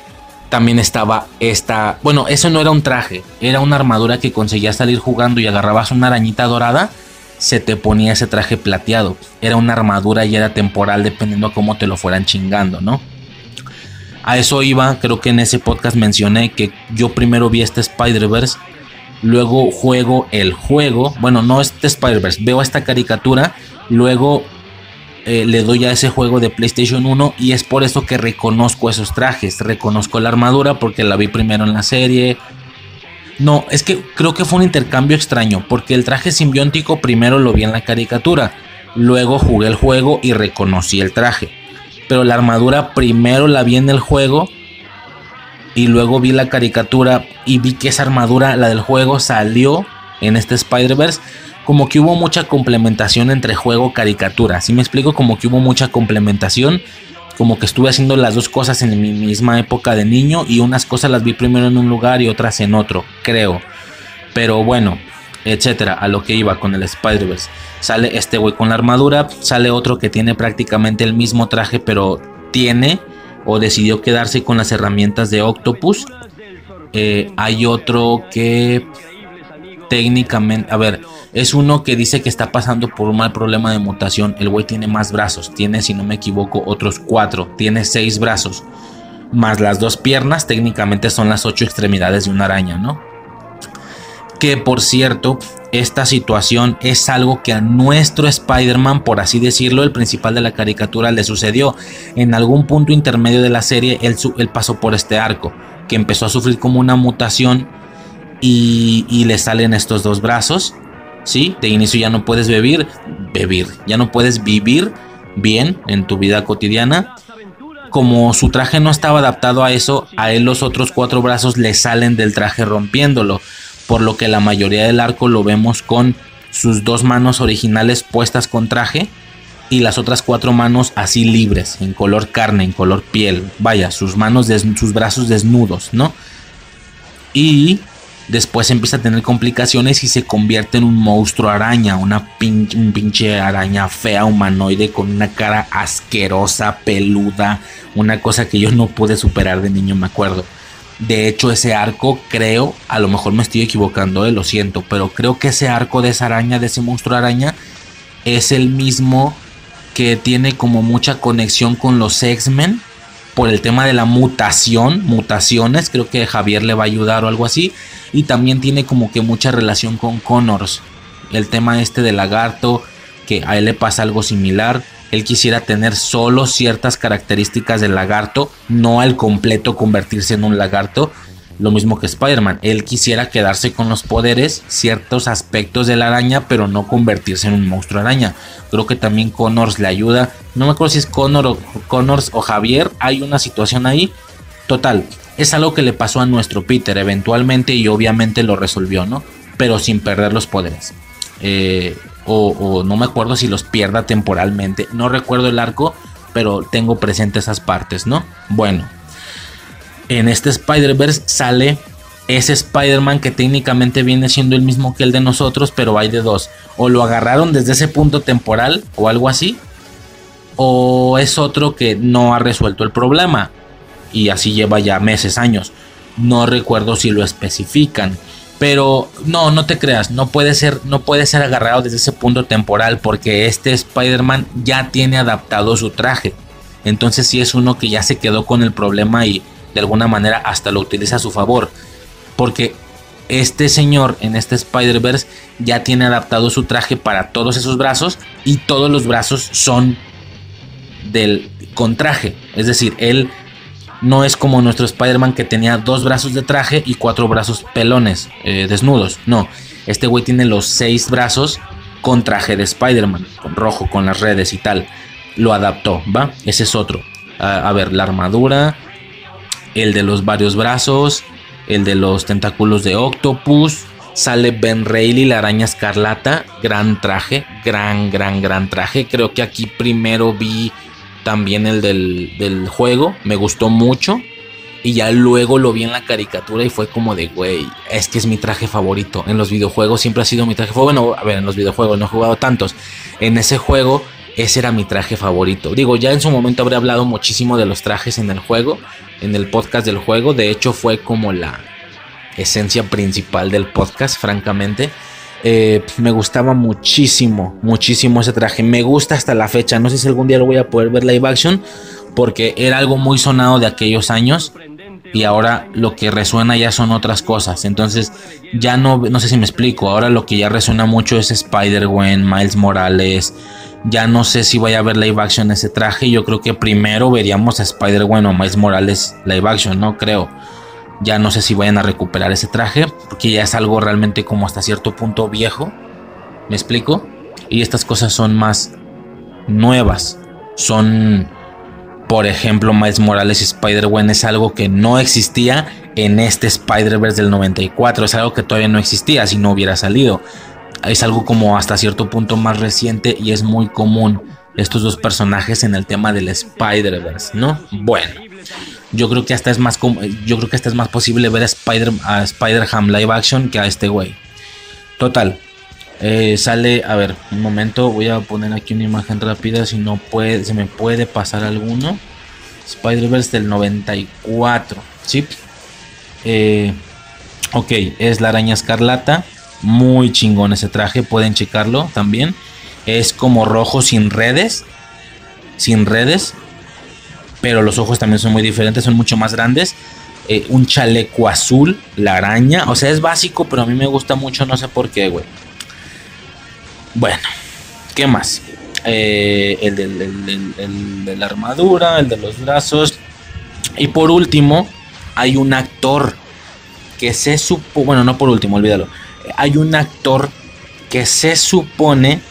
también estaba esta, bueno, eso no era un traje, era una armadura que conseguías salir jugando y agarrabas una arañita dorada, se te ponía ese traje plateado. Era una armadura y era temporal dependiendo a cómo te lo fueran chingando, ¿no? A eso iba, creo que en ese podcast mencioné que yo primero vi este Spider-Verse, luego juego el juego, bueno, no este Spider-Verse, veo esta caricatura, luego eh, le doy a ese juego de PlayStation 1 y es por eso que reconozco esos trajes. Reconozco la armadura porque la vi primero en la serie. No, es que creo que fue un intercambio extraño porque el traje simbiótico primero lo vi en la caricatura. Luego jugué el juego y reconocí el traje. Pero la armadura primero la vi en el juego y luego vi la caricatura y vi que esa armadura, la del juego, salió en este Spider-Verse como que hubo mucha complementación entre juego caricatura. Si me explico, como que hubo mucha complementación. Como que estuve haciendo las dos cosas en mi misma época de niño y unas cosas las vi primero en un lugar y otras en otro, creo. Pero bueno, etcétera, a lo que iba con el Spider-Verse. Sale este güey con la armadura, sale otro que tiene prácticamente el mismo traje, pero tiene o decidió quedarse con las herramientas de Octopus. Eh, hay otro que técnicamente, a ver, es uno que dice que está pasando por un mal problema de mutación. El güey tiene más brazos, tiene, si no me equivoco, otros cuatro, tiene seis brazos, más las dos piernas, técnicamente son las ocho extremidades de una araña, ¿no? Que por cierto, esta situación es algo que a nuestro Spider-Man, por así decirlo, el principal de la caricatura, le sucedió. En algún punto intermedio de la serie, él, él pasó por este arco, que empezó a sufrir como una mutación y, le salen estos dos brazos. ¿sí? De inicio ya no puedes vivir, vivir, ya no puedes vivir bien en tu vida cotidiana. Como su traje no estaba adaptado a eso, a él los otros cuatro brazos le salen del traje rompiéndolo. por lo que la mayoría del arco lo vemos con sus dos manos originales puestas con traje y las otras cuatro manos así libres, en color carne, en color piel. Vaya, sus manos, sus brazos desnudos, ¿no? Y después empieza a tener complicaciones y se convierte en un monstruo araña, una un pinche araña fea, humanoide, con una cara asquerosa, peluda, una cosa que yo no pude superar de niño, me acuerdo. De hecho, ese arco, creo, a lo mejor me estoy equivocando, eh, lo siento, pero creo que ese arco de esa araña, de ese monstruo araña, es el mismo que tiene como mucha conexión con los X-Men por el tema de la mutación, mutaciones, creo que Javier le va a ayudar o algo así, y también tiene como que mucha relación con Connors, el tema este de lagarto, que a él le pasa algo similar, él quisiera tener solo ciertas características del lagarto, no al completo convertirse en un lagarto, lo mismo que Spider-Man. Él quisiera quedarse con los poderes, ciertos aspectos de la araña, pero no convertirse en un monstruo araña. Creo que también Connors le ayuda. No me acuerdo si es Connor o, Connors o Javier. Hay una situación ahí. Total, es algo que le pasó a nuestro Peter eventualmente y obviamente lo resolvió, ¿no? Pero sin perder los poderes. Eh, o, o no me acuerdo si los pierda temporalmente. No recuerdo el arco, pero tengo presente esas partes, ¿no? Bueno, en este Spider-Verse sale ese Spider-Man que técnicamente viene siendo el mismo que el de nosotros, pero hay de dos. O lo agarraron desde ese punto temporal o algo así, o es otro que no ha resuelto el problema y así lleva ya meses, años. No recuerdo si lo especifican, pero no, no te creas, no puede ser, no puede ser agarrado desde ese punto temporal porque este Spider-Man ya tiene adaptado su traje. Entonces sí es uno que ya se quedó con el problema y de alguna manera hasta lo utiliza a su favor. Porque este señor en este Spider-Verse ya tiene adaptado su traje para todos esos brazos y todos los brazos son del con traje. Es decir, él no es como nuestro Spider-Man que tenía dos brazos de traje y cuatro brazos pelones, eh, desnudos. No, este güey tiene los seis brazos con traje de Spider-Man, con rojo, con las redes y tal. Lo adaptó, ¿va? Ese es otro. a ver, la armadura, el de los varios brazos, el de los tentáculos de Octopus. Sale Ben Reilly, la araña escarlata. Gran traje, gran, gran, gran traje. Creo que aquí primero vi también el del, del juego. Me gustó mucho. Y ya luego lo vi en la caricatura y fue como de, güey, es que es mi traje favorito. En los videojuegos siempre ha sido mi traje favorito. Bueno, a ver, en los videojuegos no he jugado tantos. En ese juego ese era mi traje favorito. Digo, ya en su momento habré hablado muchísimo de los trajes en el juego, en el podcast del juego. De hecho, fue como la esencia principal del podcast, francamente. Eh, me gustaba muchísimo, muchísimo ese traje. Me gusta hasta la fecha. No sé si algún día lo voy a poder ver live action, porque era algo muy sonado de aquellos años. Y ahora lo que resuena ya son otras cosas. Entonces, ya no, no sé si me explico. Ahora lo que ya resuena mucho es Spider-Gwen, Miles Morales, ya no sé si vaya a ver live action ese traje. Yo creo que primero veríamos a Spider-Man o Miles Morales live action, no creo. Ya no sé si vayan a recuperar ese traje, porque ya es algo realmente como hasta cierto punto viejo. ¿Me explico? Y estas cosas son más nuevas. Son, por ejemplo, Miles Morales y Spider-Man es algo que no existía en este Spider-Verse del 94. Es algo que todavía no existía si no hubiera salido es algo como hasta cierto punto más reciente y es muy común estos dos personajes en el tema del Spider-Verse, ¿no? Bueno, yo creo que hasta es más yo creo que hasta es más posible ver a Spider a Spider-Ham live action que a este güey. Total. Eh, sale, a ver, un momento, voy a poner aquí una imagen rápida si no puede, se me puede pasar alguno. Spider-Verse del 94, ¿sí? Eh, ok, es la araña escarlata. Muy chingón ese traje, pueden checarlo también. Es como rojo sin redes. Sin redes. Pero los ojos también son muy diferentes, son mucho más grandes. Eh, un chaleco azul, la araña. O sea, es básico, pero a mí me gusta mucho, no sé por qué, güey. Bueno, ¿qué más? Eh, el, de la armadura, el de los brazos. Y por último, hay un actor que se supo, bueno, no por último, olvídalo hay un actor que se supone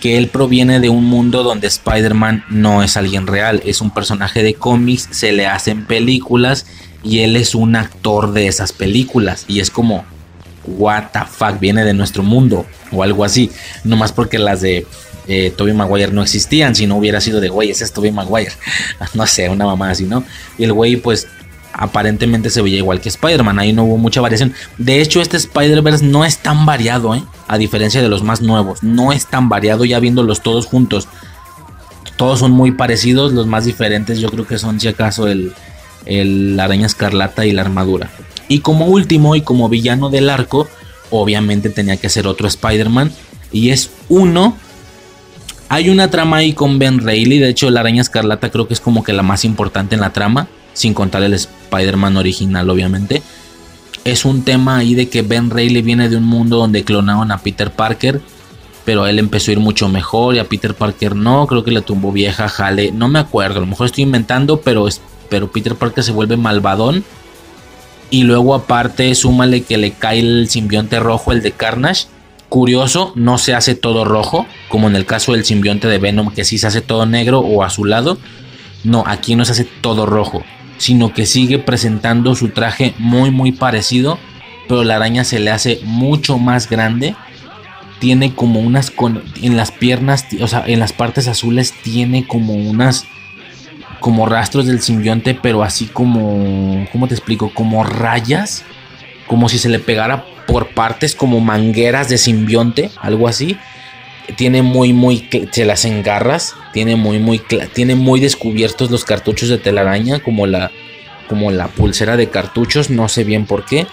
que él proviene de un mundo donde Spider-Man no es alguien real, es un personaje de cómics, se le hacen películas y él es un actor de esas películas. Y es como, what the fuck, viene de nuestro mundo o algo así. No más porque las de eh, Tobey Maguire no existían, si no hubiera sido de, güey, ese es Tobey Maguire. no sé, una mamá así, ¿no? Y el güey, pues, aparentemente se veía igual que Spider-Man, ahí no hubo mucha variación. De hecho, este Spider-Verse no es tan variado, ¿eh? A diferencia de los más nuevos, no es tan variado ya viéndolos todos juntos. Todos son muy parecidos, los más diferentes yo creo que son si acaso el, el araña escarlata y la armadura. Y como último y como villano del arco, obviamente tenía que ser otro Spider-Man. Y es uno. Hay una trama ahí con Ben Reilly. De hecho, la araña escarlata creo que es como que la más importante en la trama. Sin contar el Spider-Man original, obviamente. Es un tema ahí de que Ben Reilly viene de un mundo donde clonaron a Peter Parker. Pero él empezó a ir mucho mejor y a Peter Parker no. Creo que le tumbó vieja, jale. No me acuerdo. A lo mejor estoy inventando, pero es pero Peter Parker se vuelve malvadón. Y luego aparte súmale que le cae el simbionte rojo, el de Carnage. Curioso, no se hace todo rojo, como en el caso del simbionte de Venom, que sí se hace todo negro o azulado. No, aquí no se hace todo rojo, sino que sigue presentando su traje muy muy parecido, pero la araña se le hace mucho más grande. Tiene como unas en las piernas, o sea, en las partes azules tiene como unas como rastros del simbionte, pero así como, ¿cómo te explico? Como rayas, como si se le pegara por partes, como mangueras de simbionte, algo así. Tiene muy, muy, se las engarras, tiene muy, muy, tiene muy descubiertos los cartuchos de telaraña, como la, como la pulsera de cartuchos, no sé bien por qué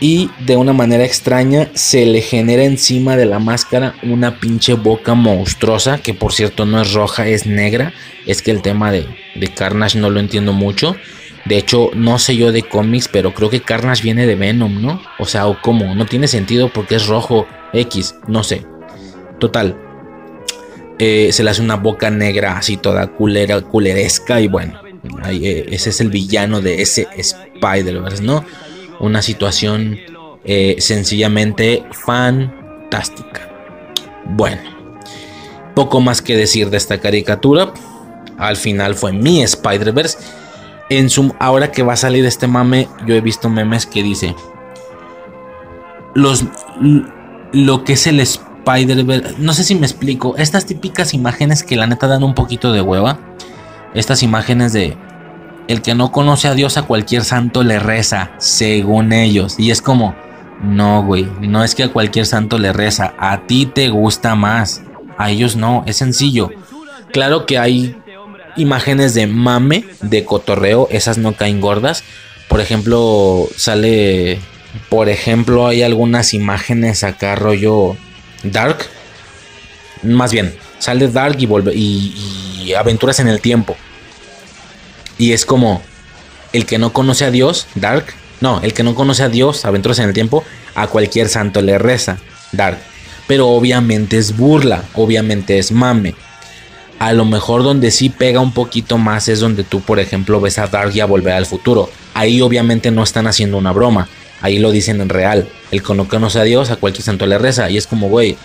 y de una manera extraña se le genera encima de la máscara una pinche boca monstruosa que por cierto no es roja, es negra. Es que el tema de, de Carnage no lo entiendo mucho. De hecho, no sé yo de cómics, pero creo que Carnage viene de Venom, ¿no? O sea, o cómo, no tiene sentido porque es rojo X, no sé. Total. Eh, se le hace una boca negra así toda culera, culeresca y bueno, eh, ese es el villano de ese Spider-Verse, ¿no? una situación eh, sencillamente fantástica. Bueno, poco más que decir de esta caricatura. Al final fue mi Spider-Verse. En su, ahora que va a salir este mame, yo he visto memes que dice los lo que es el Spider-Verse. No sé si me explico. Estas típicas imágenes que la neta dan un poquito de hueva. Estas imágenes de el que no conoce a Dios a cualquier santo le reza, según ellos. Y es como, no, güey, no es que a cualquier santo le reza, a ti te gusta más, a ellos no, es sencillo. Claro que hay imágenes de mame, de cotorreo, esas no caen gordas. Por ejemplo, sale, por ejemplo, hay algunas imágenes acá rollo dark. Más bien, sale dark y, vuelve, y aventuras en el tiempo. Y es como el que no conoce a Dios, Dark. No, el que no conoce a Dios, Aventuras en el Tiempo, a cualquier santo le reza, Dark. Pero obviamente es burla, obviamente es mame. A lo mejor donde sí pega un poquito más es donde tú, por ejemplo, ves a Dark y a Volver al Futuro. Ahí obviamente no están haciendo una broma. Ahí lo dicen en real. El que no conoce a Dios, a cualquier santo le reza. Y es como, güey.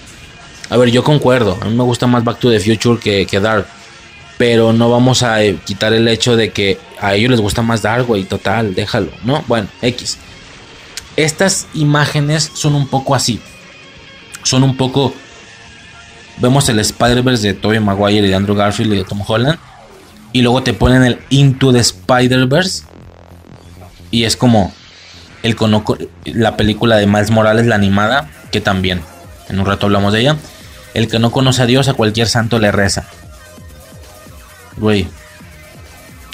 A ver, yo concuerdo. A mí me gusta más Back to the Future que, que Dark pero no vamos a eh, quitar el hecho de que a ellos les gusta más Dark, güey, total, déjalo, ¿no? Bueno, X. Estas imágenes son un poco así. Son un poco. Vemos el Spider-Verse de Tobey Maguire y de Andrew Garfield y de Tom Holland. Y luego te ponen el Into the Spider-Verse. Y es como el la película de Miles Morales, la animada, que también. En un rato hablamos de ella. El que no conoce a Dios, a cualquier santo le reza güey,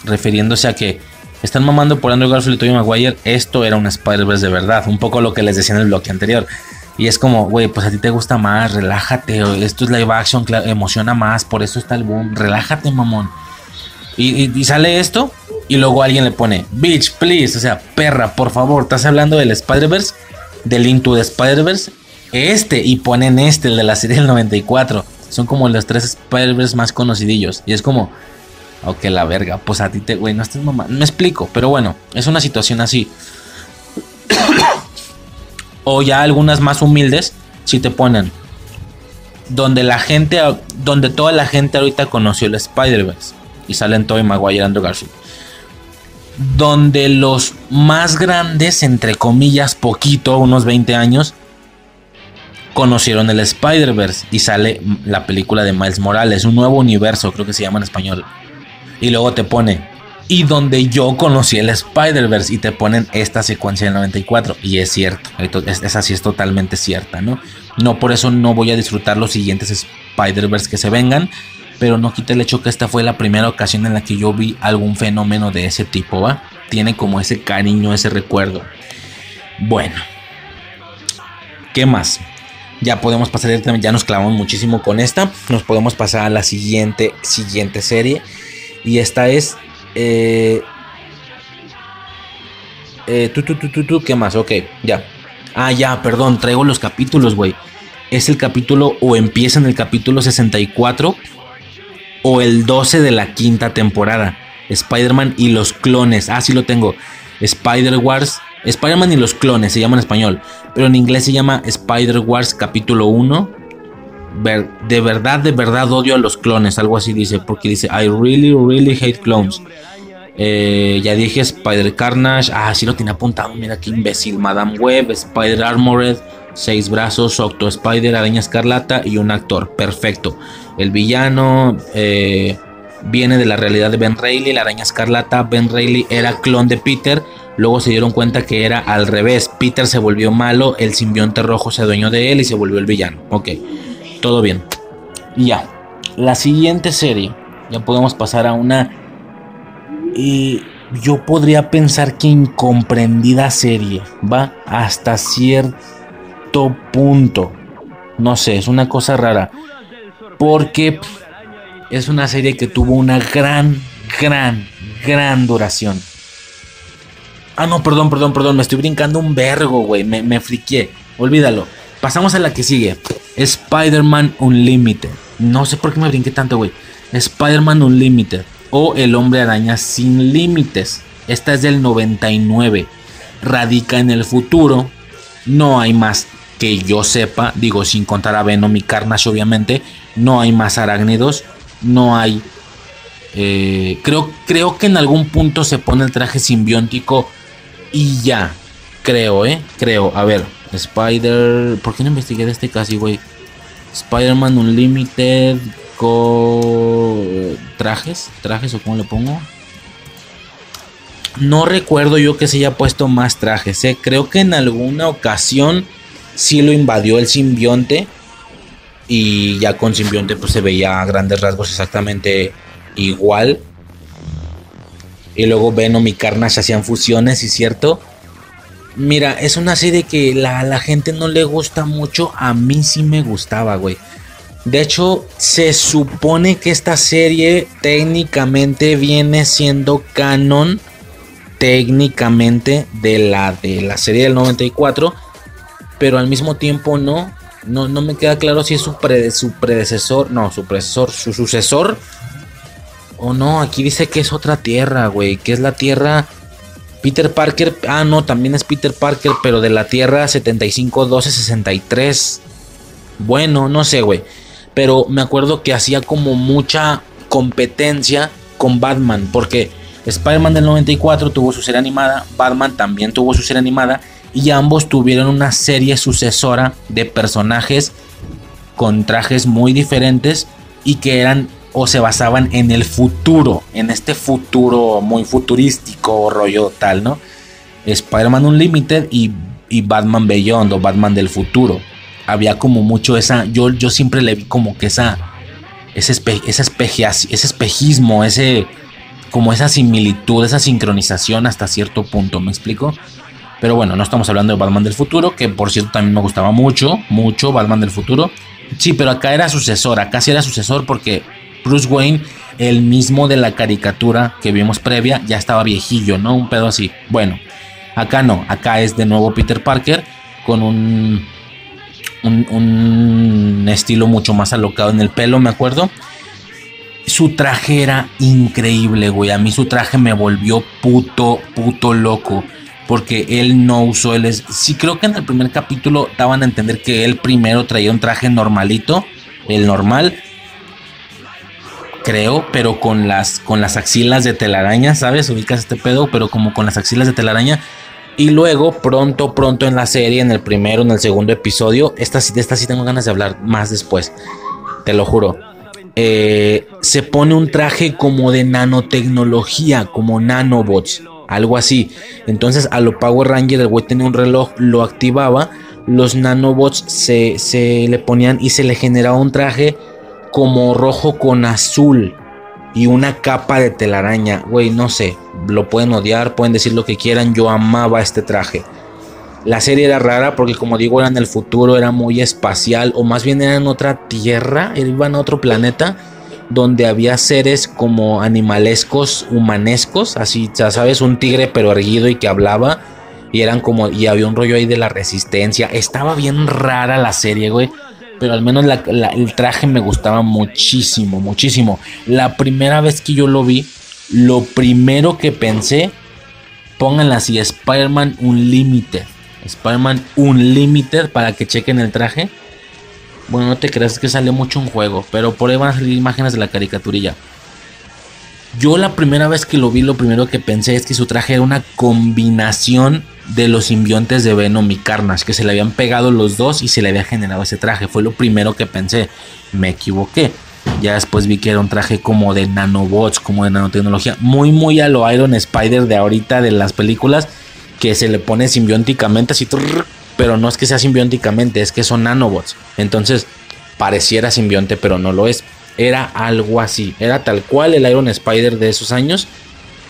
refiriéndose a que están mamando por Andrew Garfield y Tobey Maguire, esto era un Spider-Verse de verdad, un poco lo que les decía en el bloque anterior. Y es como, güey, pues a ti te gusta más, relájate, esto es live action, emociona más, por eso está el boom, relájate, mamón. Y, sale esto, y luego alguien le pone, bitch, please, o sea, perra, por favor, estás hablando del Spider-Verse, del Into the Spider-Verse, este, y ponen este, el de la serie del 94 son como los tres Spider-Verse más conocidillos. Y es como, ok, la verga, pues a ti te, güey, no estás mamá. Me explico, pero bueno, es una situación así. o ya algunas más humildes, si te ponen. Donde la gente, donde toda la gente ahorita conoció el Spider-Verse. Y salen Tobey Maguire y Andrew Garfield. donde los más grandes, entre comillas, poquito, unos 20 años, conocieron el Spider-Verse y sale la película de Miles Morales, un nuevo universo, creo que se llama en español. Y luego te pone, y donde yo conocí el Spider-Verse y te ponen esta secuencia del 94. Y es cierto, esa sí es totalmente cierta, ¿no? No por eso no voy a disfrutar los siguientes Spider-Verse que se vengan, pero no quita el hecho que esta fue la primera ocasión en la que yo vi algún fenómeno de ese tipo, ¿va? Tiene como ese cariño, ese recuerdo. Bueno, ¿qué más? Ya podemos pasar, ya nos clavamos muchísimo con esta. Nos podemos pasar a la siguiente, siguiente serie. Y esta es. Eh, eh, ¿qué más? Ok, ya. Ah, ya, perdón, traigo los capítulos, güey. Es el capítulo o empieza en el capítulo 64 o el 12 de la quinta temporada. Spider-Man y los clones. Ah, sí lo tengo. Spider-Wars. Spider-Man y los clones se llama en español. Pero en inglés se llama Spider-Wars capítulo 1. de verdad, de verdad odio a los clones. Algo así dice. Porque dice, I really, really hate clones. Eh, ya dije Spider Carnage. Ah, sí lo tiene apuntado. Mira qué imbécil. Madame Web, Spider Armored, Seis Brazos, Octo Spider, Araña Escarlata y un actor. Perfecto. El villano eh, viene de la realidad de Ben Reilly. La Araña Escarlata. Ben Reilly era clon de Peter. Luego se dieron cuenta que era al revés. Peter se volvió malo. El simbionte rojo se adueñó de él y se volvió el villano. Ok. Todo bien. Ya. La siguiente serie. Ya podemos pasar a una y yo podría pensar que incomprendida serie, va hasta cierto punto. No sé, es una cosa rara. Porque es una serie que tuvo una gran, gran, gran duración. Ah, no, perdón, perdón, perdón. Me estoy brincando un vergo, güey. Me, me friqué. Olvídalo. Pasamos a la que sigue. Spider-Man Unlimited. No sé por qué me brinqué tanto, güey. Spider-Man Unlimited o El hombre araña sin límites. Esta es del 99. Radica en el futuro. No hay más que yo sepa, digo sin contar a Venom y Carnage obviamente, no hay más arácnidos, no hay... Eh, creo, creo que en algún punto se pone el traje simbiótico y ya, creo, ¿eh? Creo, a ver, Spider... ¿Por qué no investigué de este casi, güey? Spider-Man Unlimited, trajes, trajes o cómo le pongo. No recuerdo yo que se haya puesto más trajes, ¿eh? creo que en alguna ocasión sí lo invadió el simbionte y ya con simbionte pues se veía a grandes rasgos exactamente igual. Y luego Venom y Carnage hacían fusiones, y cierto. Mira, es una serie que la, la gente no le gusta mucho. A mí sí me gustaba, güey. De hecho, se supone que esta serie técnicamente viene siendo canon técnicamente de la de la serie del 94, pero al mismo tiempo no. No, no me queda claro si es su, su predecesor, no, su predecesor, su sucesor o no. Aquí dice que es otra tierra, güey, que es la tierra Peter Parker. Ah, no, también es Peter Parker, pero de la tierra 751263. Bueno, no sé, güey pero me acuerdo que hacía como mucha competencia con Batman, porque Spider-Man del 94 tuvo su serie animada, Batman también tuvo su serie animada, y ambos tuvieron una serie sucesora de personajes con trajes muy diferentes y que eran o se basaban en el futuro, en este futuro muy futurístico, rollo tal, ¿no? Spider-Man Unlimited y, y Batman Beyond o Batman del futuro había como mucho esa, yo, yo siempre le vi como que esa, ese, ese, ese espejismo, ese, como esa similitud, esa sincronización hasta cierto punto, ¿me explico? Pero bueno, no estamos hablando de Batman del futuro, que por cierto también me gustaba mucho, mucho Batman del futuro. Sí, pero acá era sucesor, acá sí era sucesor porque Bruce Wayne, el mismo de la caricatura que vimos previa, ya estaba viejillo, ¿no? Un pedo así. Bueno, acá no, acá es de nuevo Peter Parker con un un, estilo mucho más alocado en el pelo, me acuerdo. Su traje era increíble, güey. A mí su traje me volvió puto, puto loco. Porque él no usó es. Sí, creo que en el primer capítulo daban a entender que él primero traía un traje normalito, el normal. creo, pero con las, con las axilas de telaraña, ¿sabes? Ubicas este pedo, pero como con las axilas de telaraña. Y luego, pronto, pronto en la serie, en el primero, en el segundo episodio, esta, de esta sí tengo ganas de hablar más después, te lo juro. Eh, se pone un traje como de nanotecnología, como nanobots, algo así. Entonces a lo Power Ranger el güey tenía un reloj, lo activaba, los nanobots se, se le ponían y se le generaba un traje como rojo con azul y una capa de telaraña. Güey, no sé, lo pueden odiar, pueden decir lo que quieran, yo amaba este traje. La serie era rara porque como digo era en el futuro, era muy espacial o más bien era en otra tierra, iban a otro planeta donde había seres como animalescos, humanescos, así, ya sabes, un tigre pero erguido y que hablaba y eran como y había un rollo ahí de la resistencia. Estaba bien rara la serie, güey pero al menos el traje me gustaba muchísimo, muchísimo. La primera vez que yo lo vi, lo primero que pensé, pónganla así, Spider-Man Unlimited. Spider-Man Unlimited para que chequen el traje. Bueno, no te creas que salió mucho un juego, pero por ahí van a salir imágenes de la caricaturilla. Yo la primera vez que lo vi, lo primero que pensé es que su traje era una combinación de los simbiontes de Venom y Carnage, que se le habían pegado los dos y se le había generado ese traje. Fue lo primero que pensé. Me equivoqué. Ya después vi que era un traje como de nanobots, como de nanotecnología. Muy, muy a lo Iron Spider de ahorita de las películas. Que se le pone simbióticamente así. Pero no es que sea simbióticamente, es que son nanobots. Entonces, pareciera simbionte, pero no lo es. Era algo así. Era tal cual el Iron Spider de esos años.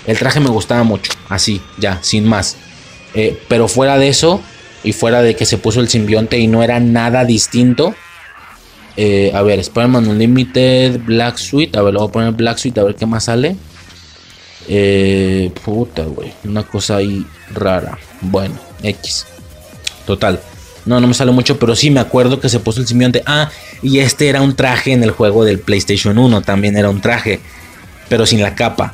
El traje me gustaba mucho. Así, ya, sin más. Eh, pero fuera de eso, y fuera de que se puso el simbionte y no era nada distinto. Eh, a ver, Spider-Man Unlimited, Black Suite. A ver, lo voy a poner Black Suite a ver qué más sale. Eh, puta, güey. Una cosa ahí rara. Bueno, X. Total. No, no me sale mucho, pero sí me acuerdo que se puso el simbionte. Ah, y este era un traje en el juego del PlayStation 1. También era un traje, pero sin la capa.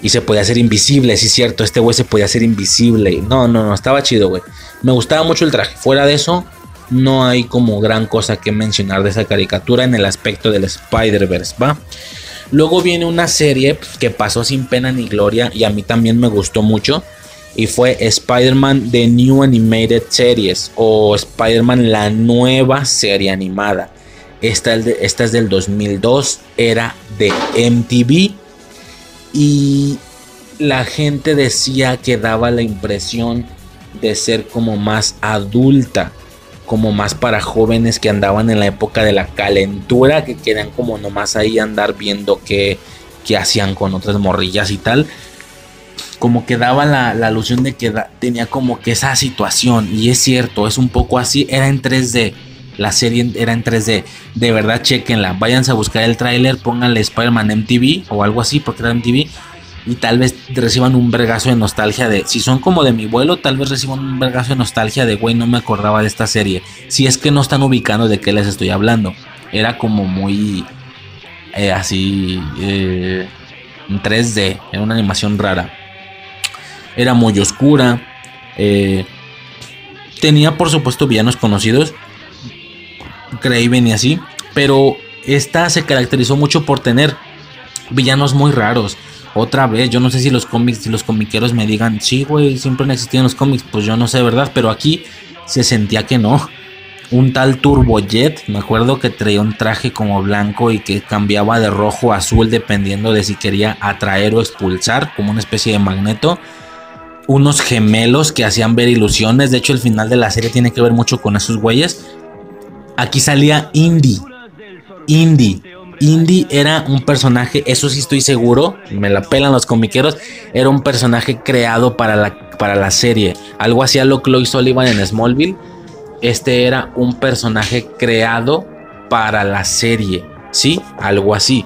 Y se podía hacer invisible, sí cierto, este güey se podía hacer invisible. No, no, no, estaba chido, güey. Me gustaba mucho el traje. Fuera de eso, no hay como gran cosa que mencionar de esa caricatura en el aspecto del Spider-Verse, ¿va? Luego viene una serie que pasó sin pena ni gloria y a mí también me gustó mucho. Y fue Spider-Man The New Animated Series o Spider-Man la nueva serie animada. Esta, esta es del 2002, era de MTV y la gente decía que daba la impresión de ser como más adulta, como más para jóvenes que andaban en la época de la calentura, que querían como nomás ahí andar viendo qué, hacían con otras morrillas y tal. Como que daba la, alusión de que tenía como que esa situación, y es cierto, es un poco así, era en 3D. La serie era en 3D. De verdad, chequenla. Váyanse a buscar el tráiler, pónganle Spider-Man MTV o algo así, porque era MTV. Y tal vez reciban un vergazo de nostalgia de. Si son como de mi vuelo, tal vez reciban un vergazo de nostalgia de, güey, no me acordaba de esta serie. Si es que no están ubicando de qué les estoy hablando. Era como muy. Eh, así. Eh, en 3D. Era una animación rara. Era muy oscura. Eh, tenía, por supuesto, villanos conocidos. Craven y así. Pero esta se caracterizó mucho por tener villanos muy raros. Otra vez, yo no sé si los cómics, si los comiqueros me digan, sí, güey, siempre han existido los cómics, pues yo no sé, ¿verdad? Pero aquí se sentía que no. Un tal Turbojet, me acuerdo que traía un traje como blanco y que cambiaba de rojo a azul dependiendo de si quería atraer o expulsar, como una especie de magneto. Unos gemelos que hacían ver ilusiones, de hecho el final de la serie tiene que ver mucho con esos güeyes. Aquí salía Indy. Indy. Indy era un personaje, eso sí estoy seguro, me la pelan los comiqueros, era un personaje creado para la, para la serie. Algo así a lo Chloe Sullivan en Smallville. Este era un personaje creado para la serie, ¿sí? Algo así.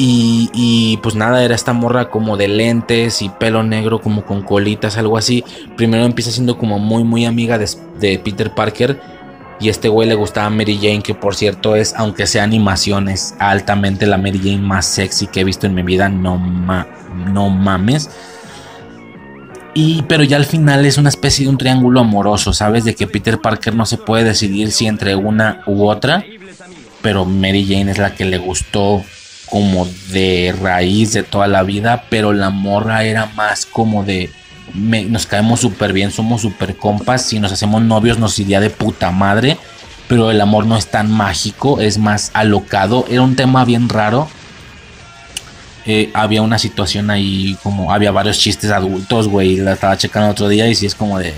Y, pues nada, era esta morra como de lentes y pelo negro, como con colitas, algo así. Primero empieza siendo como muy, muy amiga de, Peter Parker y este güey le gustaba Mary Jane, que por cierto es, aunque sea animaciones, altamente la Mary Jane más sexy que he visto en mi vida. No, no mames. Y, pero ya al final es una especie de un triángulo amoroso, ¿sabes? De que Peter Parker no se puede decidir si entre una u otra. Pero Mary Jane es la que le gustó como de raíz de toda la vida, pero la morra era más como de nos caemos súper bien, somos súper compas, si nos hacemos novios nos iría de puta madre, pero el amor no es tan mágico, es más alocado, era un tema bien raro. Eh, había una situación ahí como había varios chistes adultos, güey, la estaba checando otro día y si es como de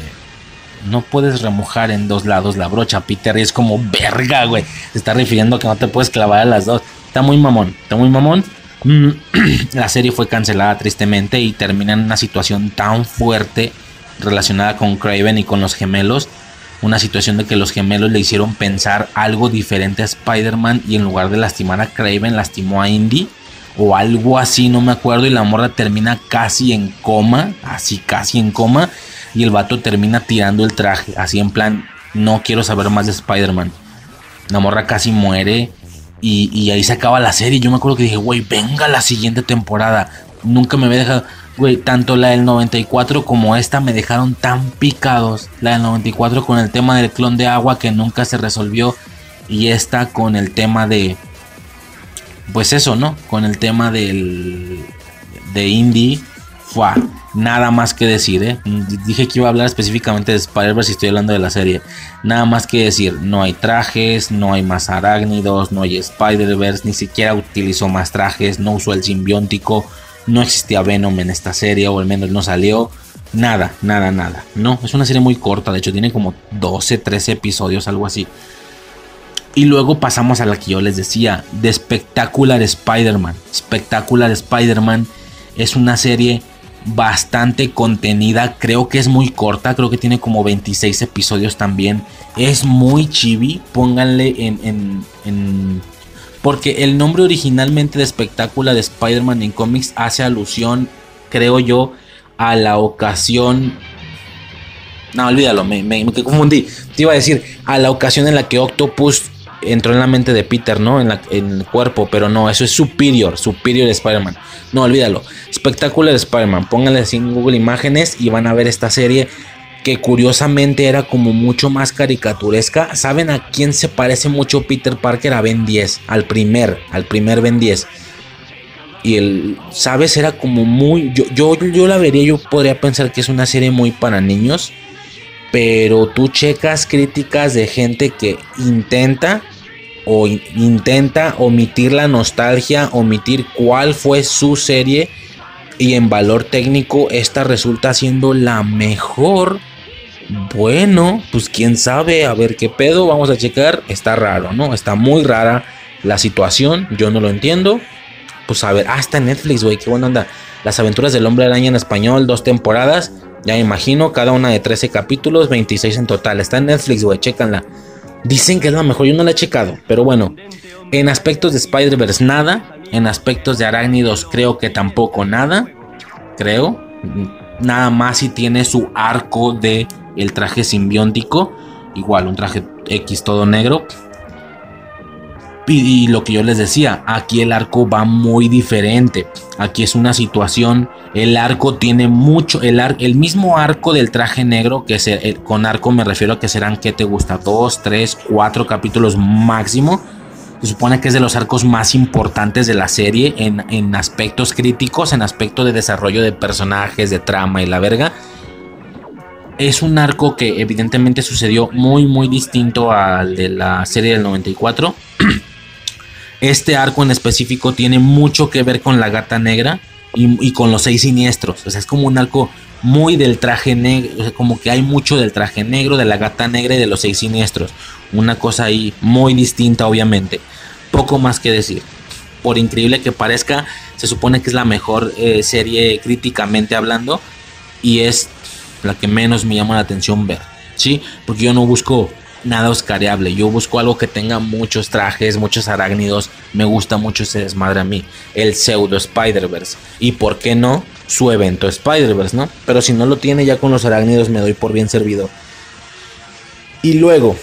no puedes remojar en dos lados la brocha, Peter, y es como verga, güey. Se está refiriendo que no te puedes clavar a las dos. Está muy mamón, está muy mamón. Mm, la serie fue cancelada tristemente y termina en una situación tan fuerte relacionada con Craven y con los gemelos. Una situación de que los gemelos le hicieron pensar algo diferente a Spider-Man y en lugar de lastimar a Craven lastimó a Indy o algo así, no me acuerdo. Y la morra termina casi en coma, así casi en coma. Y el vato termina tirando el traje, así en plan, no quiero saber más de Spider-Man. La morra casi muere y, ahí se acaba la serie. Yo me acuerdo que dije, güey, venga la siguiente temporada. Nunca me había dejado. Güey, tanto la del 94 como esta me dejaron tan picados. La del 94 con el tema del clon de agua que nunca se resolvió. Y esta con el tema de. Pues eso, ¿no? Con el tema del. De Indie. Fua Nada más que decir, ¿eh? Dije que iba a hablar específicamente de Spider-Verse y estoy hablando de la serie. Nada más que decir, no hay trajes, no hay más arácnidos, no hay Spider-Verse, ni siquiera utilizó más trajes, no usó el simbiótico, no existía Venom en esta serie, o al menos no salió. Nada, nada, nada. No, es una serie muy corta, de hecho tiene como 12, 13 episodios, algo así. Y luego pasamos a la que yo les decía, de Spectacular Spider-Man. Spectacular Spider-Man es una serie bastante contenida. Creo que es muy corta. Creo que tiene como 26 episodios también. Es muy chibi. Pónganle en, en, Porque el nombre originalmente de espectáculo de Spider-Man en cómics hace alusión, creo yo, a la ocasión. No, olvídalo, me, me, me confundí. Te iba a decir, a la ocasión en la que Octopus entró en la mente de Peter, ¿no? En, el cuerpo, pero no, eso es Superior, Superior Spider-Man. No, olvídalo. Espectacular Spider-Man. Pónganle así en Google Imágenes y van a ver esta serie que curiosamente era como mucho más caricaturesca. ¿Saben a quién se parece mucho Peter Parker? A Ben 10, al primer, al primer Ben 10. Y el, ¿sabes? Era como muy... Yo, yo, yo la vería, yo podría pensar que es una serie muy para niños pero tú checas críticas de gente que intenta o intenta omitir la nostalgia, omitir cuál fue su serie y en valor técnico esta resulta siendo la mejor. Bueno, pues quién sabe, a ver qué pedo, vamos a checar. Está raro, ¿no? Está muy rara la situación, yo no lo entiendo. Pues a ver, hasta Netflix, güey, qué buena onda. Las aventuras del hombre araña en español, dos temporadas. Ya me imagino, cada una de 13 capítulos, 26 en total. Está en Netflix, güey, chécanla. Dicen que es la mejor, yo no la he checado, pero bueno. En aspectos de Spider-Verse nada. En aspectos de arácnidos creo que tampoco nada. Creo. Nada más si tiene su arco de el traje simbiótico. Igual, un traje X todo negro. Y, lo que yo les decía, aquí el arco va muy diferente. Aquí es una situación, el arco tiene mucho, el, el mismo arco del traje negro, que se, con arco me refiero a que serán, ¿qué te gusta? Dos, tres, cuatro capítulos máximo. Se supone que es de los arcos más importantes de la serie en, en aspectos críticos, en aspecto de desarrollo de personajes, de trama y la verga es un arco que evidentemente sucedió muy muy distinto al de la serie del 94 Este arco en específico tiene mucho que ver con la gata negra y, con los seis siniestros. O sea, es como un arco muy del traje negro, como que hay mucho del traje negro, de la gata negra y de los seis siniestros. Una cosa ahí muy distinta, obviamente. Poco más que decir. Por increíble que parezca, se supone que es la mejor eh, serie críticamente hablando y es la que menos me llama la atención ver. ¿Sí? Porque yo no busco nada oscareable. Yo busco algo que tenga muchos trajes, muchos arácnidos. Me gusta mucho ese desmadre a mí. El pseudo Spider-Verse. Y por qué no, su evento Spider-Verse, ¿no? Pero si no lo tiene ya con los arácnidos me doy por bien servido. Y luego,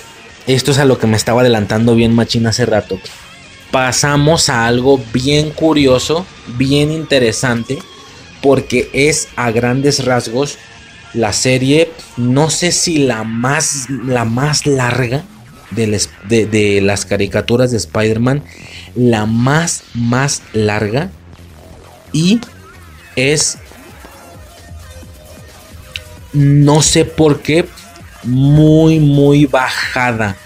esto es a lo que me estaba adelantando bien Machina hace rato. Pasamos a algo bien curioso, bien interesante, porque es a grandes rasgos la serie, no sé si la más, la más larga, de, las caricaturas de Spider-Man, la más, más larga. Y es, no sé por qué, muy, muy bajada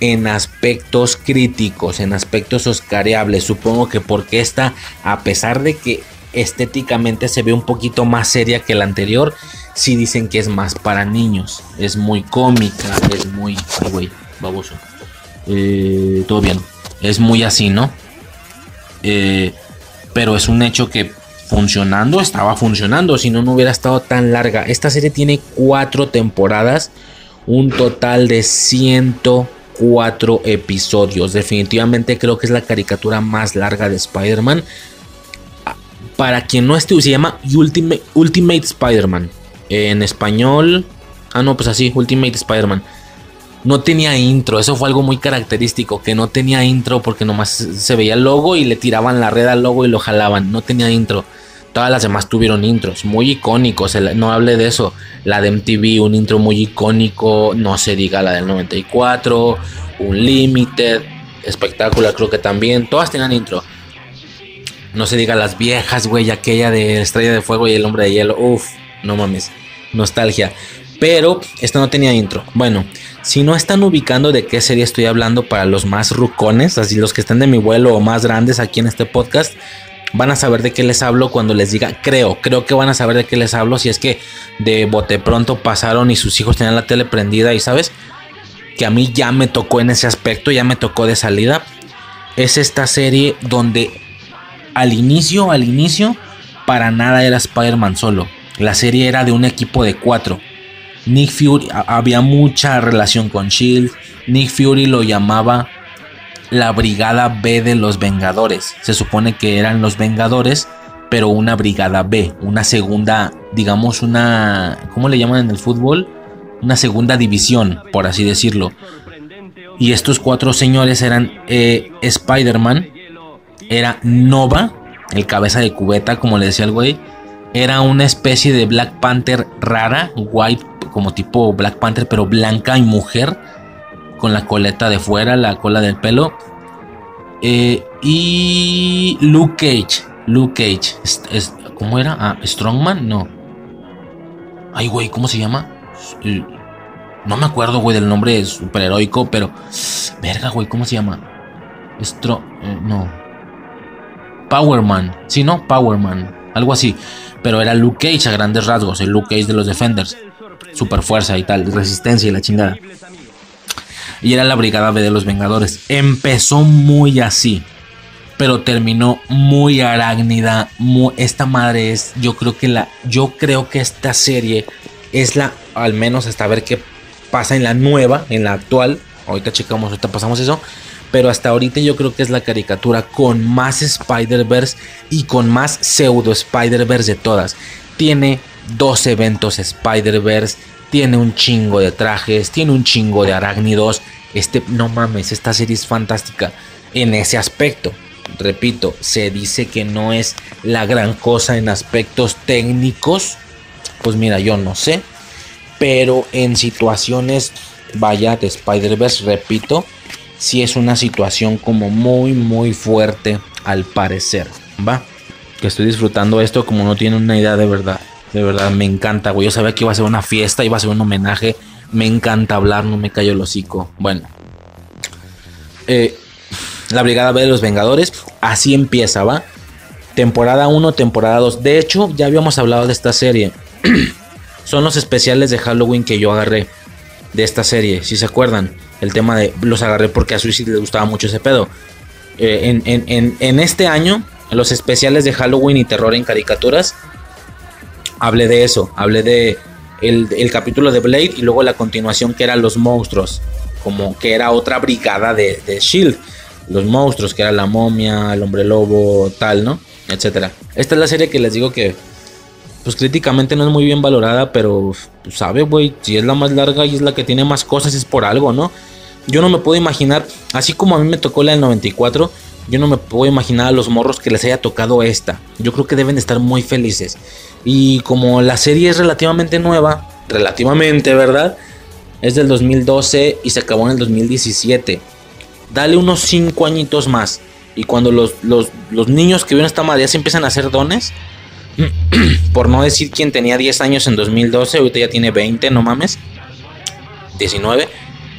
en aspectos críticos, en aspectos oscareables. Supongo que porque esta, a pesar de que estéticamente se ve un poquito más seria que la anterior, sí dicen que es más para niños. Es muy cómica, es muy... Güey, baboso. Eh, todo bien. Es muy así, ¿no? Eh, pero es un hecho que funcionando estaba funcionando, si no, no hubiera estado tan larga. Esta serie tiene cuatro temporadas, un total de 104 episodios. Definitivamente creo que es la caricatura más larga de Spider-Man. Para quien no esté, se llama Ultimate, Ultimate Spider-Man. En español. Ah, no, pues así, Ultimate Spider-Man. No tenía intro, eso fue algo muy característico, que no tenía intro porque nomás se veía el logo y le tiraban la red al logo y lo jalaban, no tenía intro. Todas las demás tuvieron intros, muy icónicos, no hable de eso. La de MTV, un intro muy icónico, no se diga la del 94, Unlimited, espectacular creo que también, todas tenían intro. No se diga las viejas, güey, aquella de Estrella de Fuego y el Hombre de Hielo, uff, no mames nostalgia. Pero esta no tenía intro. Bueno, si no están ubicando de qué serie estoy hablando para los más rucones, así los que están de mi vuelo o más grandes aquí en este podcast, van a saber de qué les hablo cuando les diga, creo, creo que van a saber de qué les hablo si es que de bote pronto pasaron y sus hijos tenían la tele prendida y sabes que a mí ya me tocó en ese aspecto, ya me tocó de salida. Es esta serie donde al inicio, al inicio, para nada era Spider-Man solo. La serie era de un equipo de cuatro. Nick Fury, había mucha relación con Shield. Nick Fury lo llamaba la Brigada B de los Vengadores. Se supone que eran los Vengadores, pero una Brigada B, una segunda, digamos una, ¿cómo le llaman en el fútbol? Una segunda división, por así decirlo. Y estos cuatro señores eran eh, Spider-Man, era Nova, el cabeza de cubeta, como le decía el güey, era una especie de Black Panther rara, white, como tipo Black Panther, pero blanca y mujer, con la coleta de fuera, la cola del pelo. Eh, y Luke Cage, Luke Cage, ¿cómo era? Ah, Strongman, no. Ay, güey, ¿cómo se llama? No me acuerdo, güey, del nombre superheroico, pero. Verga, güey, ¿cómo se llama? Strong. Eh, no. Powerman. Sí, no, Powerman. Algo así pero era Luke Cage a grandes rasgos, el Luke Cage de los Defenders. Super fuerza y tal, resistencia y la chingada. Y era la Brigada B de los Vengadores. Empezó muy así, pero terminó muy arácnida. esta madre es, yo creo que la, yo creo que esta serie es la, al menos hasta ver qué pasa en la nueva, en la actual. Ahorita checamos, ahorita pasamos eso pero hasta ahorita yo creo que es la caricatura con más Spider-Verse y con más pseudo Spider-Verse de todas. Tiene dos eventos Spider-Verse, tiene un chingo de trajes, tiene un chingo de arácnidos. Este, no mames, esta serie es fantástica en ese aspecto. Repito, se dice que no es la gran cosa en aspectos técnicos. Pues mira, yo no sé. Pero en situaciones, vaya, de Spider-Verse, repito, si es una situación como muy, muy fuerte al parecer. Va. Que estoy disfrutando esto como no tiene una idea de verdad. De verdad, me encanta, güey. Yo sabía que iba a ser una fiesta, iba a ser un homenaje. Me encanta hablar, no me callo el hocico. Bueno. Eh, la Brigada B de los Vengadores. Así empieza, ¿va? Temporada 1, temporada 2. De hecho, ya habíamos hablado de esta serie. Son los especiales de Halloween que yo agarré de esta serie, si se acuerdan el tema de los agarré porque a Suicide le gustaba mucho ese pedo. Eh, en, este año, en los especiales de Halloween y terror en caricaturas, hablé de eso, hablé de el, capítulo de Blade y luego la continuación que eran los monstruos, como que era otra brigada de, de Shield, los monstruos, que era la momia, el hombre lobo, tal, ¿no? Etcétera. Esta es la serie que les digo que pues críticamente no es muy bien valorada, pero pues, sabe, güey, si es la más larga y es la que tiene más cosas es por algo, ¿no? Yo no me puedo imaginar, así como a mí me tocó la del 94, yo no me puedo imaginar a los morros que les haya tocado esta. Yo creo que deben de estar muy felices. Y como la serie es relativamente nueva, relativamente, ¿verdad? es del 2012 y se acabó en el 2017. Dale unos 5 añitos más. Y cuando los, los, los niños que vieron esta madre se empiezan a hacer dones, por no decir quien tenía 10 años en 2012, ahorita ya tiene 20, no mames, 19,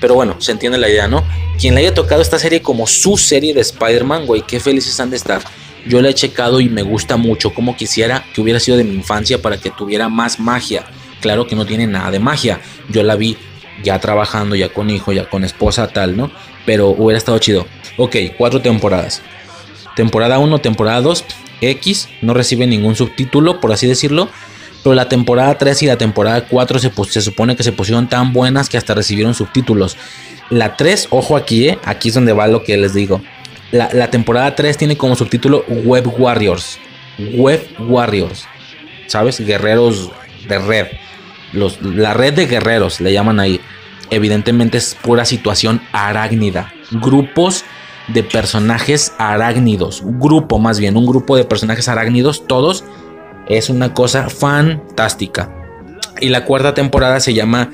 pero bueno, se entiende la idea, ¿no? Quien le haya tocado esta serie como su serie de Spider-Man, güey, qué felices han de estar. Yo la he checado y me gusta mucho, como quisiera que hubiera sido de mi infancia para que tuviera más magia. Claro que no tiene nada de magia. Yo la vi ya trabajando, ya con hijo, ya con esposa, tal, ¿no? Pero hubiera estado chido. Ok, cuatro temporadas. Temporada 1, temporada 2, X, no recibe ningún subtítulo, por así decirlo. Pero la temporada 3 y la temporada 4 se, se supone que se pusieron tan buenas que hasta recibieron subtítulos. La 3, ojo aquí, eh, aquí es donde va lo que les digo. La, temporada 3 tiene como subtítulo Web Warriors. Web Warriors. ¿Sabes? Guerreros de red. Los, la red de guerreros le llaman ahí. Evidentemente es pura situación arácnida. Grupos de personajes arácnidos. Grupo más bien, un grupo de personajes arácnidos, todos. Es una cosa fantástica. Y la cuarta temporada se llama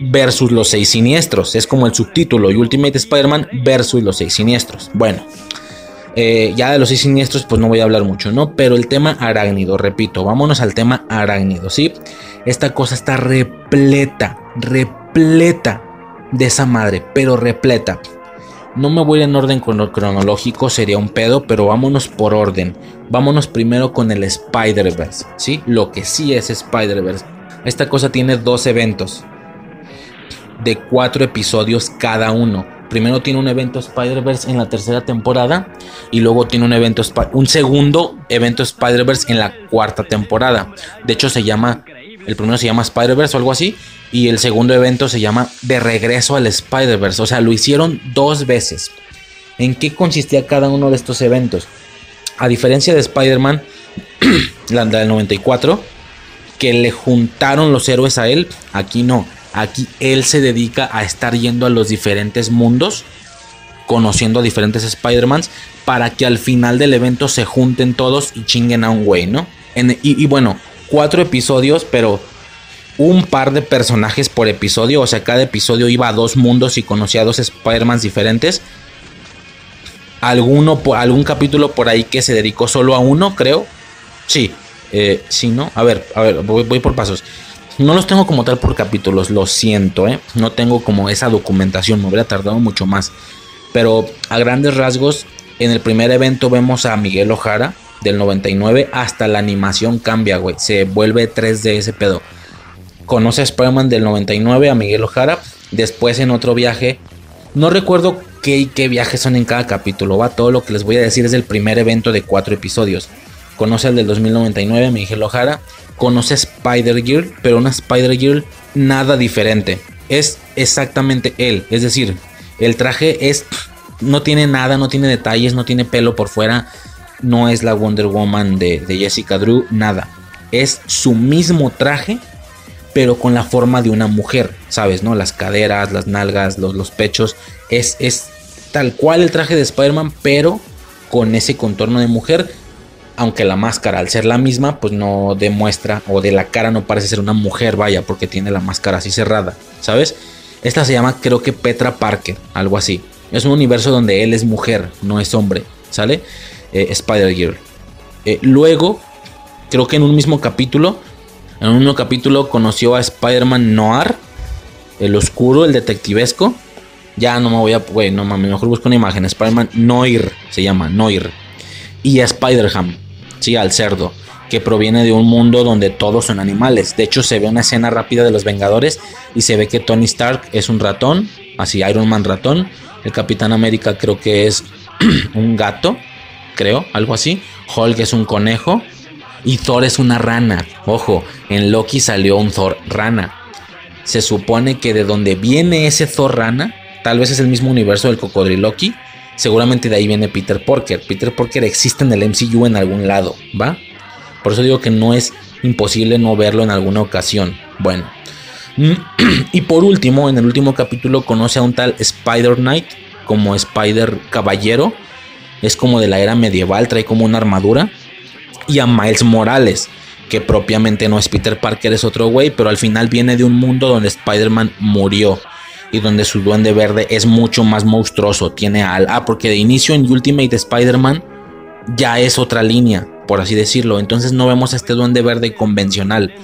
versus los seis siniestros. Es como el subtítulo y Ultimate Spider-Man versus los seis siniestros. Bueno, eh, ya de los seis siniestros pues no voy a hablar mucho, ¿no? Pero el tema arácnido, repito, vámonos al tema arácnido, ¿sí? Esta cosa está repleta, repleta de esa madre, pero repleta. No me voy en orden cronológico, sería un pedo, pero vámonos por orden. Vámonos primero con el Spider-Verse, ¿sí? Lo que sí es Spider-Verse. Esta cosa tiene dos eventos de cuatro episodios cada uno. Primero tiene un evento Spider-Verse en la tercera temporada y luego tiene un evento un segundo evento Spider-Verse en la cuarta temporada. De hecho se llama el primero se llama Spider-Verse o algo así y el segundo evento se llama De regreso al Spider-Verse, o sea, lo hicieron dos veces. ¿En qué consistía cada uno de estos eventos? A diferencia de Spider-Man, la del 94, que le juntaron los héroes a él, aquí no Aquí él se dedica a estar yendo a los diferentes mundos, conociendo a diferentes Spider-Mans, para que al final del evento se junten todos y chinguen a un güey, ¿no? y, bueno, cuatro episodios, pero un par de personajes por episodio, o sea, cada episodio iba a dos mundos y conocía a dos Spider-Mans diferentes. Alguno, algún capítulo por ahí que se dedicó solo a uno, creo. Sí, eh, sí, ¿no? A ver, a ver, voy por pasos. No los tengo como tal por capítulos, lo siento, ¿eh? No tengo como esa documentación, me hubiera tardado mucho más. Pero a grandes rasgos, en el primer evento vemos a Miguel Ojara del 99 hasta la animación cambia, güey. Se vuelve 3D ese pedo. Conoce a Spider-Man del 99 a Miguel Ojara. Después en otro viaje, no recuerdo qué y qué viajes son en cada capítulo. Va, todo lo que les voy a decir es el primer evento de cuatro episodios. Conoce al del 2099, Miguel Ojara conoce Spider-Girl, pero una Spider-Girl nada diferente. Es exactamente él. Es decir, el traje es. No tiene nada, no tiene detalles, no tiene pelo por fuera. No es la Wonder Woman de, Jessica Drew, nada. Es su mismo traje, pero con la forma de una mujer, ¿sabes? ¿No? Las caderas, las nalgas, los, pechos. Es, es tal cual el traje de Spider-Man, pero con ese contorno de mujer aunque la máscara al ser la misma pues no demuestra o de la cara no parece ser una mujer, vaya, porque tiene la máscara así cerrada, ¿sabes? Esta se llama creo que Petra Parker, algo así. Es un universo donde él es mujer, no es hombre, ¿sale? Eh, Spider-Girl. Eh, luego, creo que en un mismo capítulo, en un mismo capítulo conoció a Spider-Man Noir, el oscuro, el detectivesco. Ya no me voy a, güey, no mejor busco una imagen. Spider-Man Noir se llama, Noir. Y a Spider-Ham sí, al cerdo, que proviene de un mundo donde todos son animales. De hecho, se ve una escena rápida de los Vengadores y se ve que Tony Stark es un ratón, así Iron Man ratón. El Capitán América creo que es un gato, creo, algo así. Hulk es un conejo y Thor es una rana. Ojo, en Loki salió un Thor rana. Se supone que de donde viene ese Thor rana, tal vez es el mismo universo del cocodriloqui seguramente de ahí viene Peter Porker. Peter Porker existe en el MCU en algún lado, ¿va? Por eso digo que no es imposible no verlo en alguna ocasión. Bueno. Y por último, en el último capítulo conoce a un tal Spider Knight como Spider Caballero. Es como de la era medieval, trae como una armadura. Y a Miles Morales. que propiamente no es Peter Parker, es otro güey, pero al final viene de un mundo donde Spider-Man murió y donde su duende verde es mucho más monstruoso, tiene al... Ah, porque de inicio en Ultimate Spider-Man ya es otra línea, por así decirlo, entonces no vemos a este duende verde convencional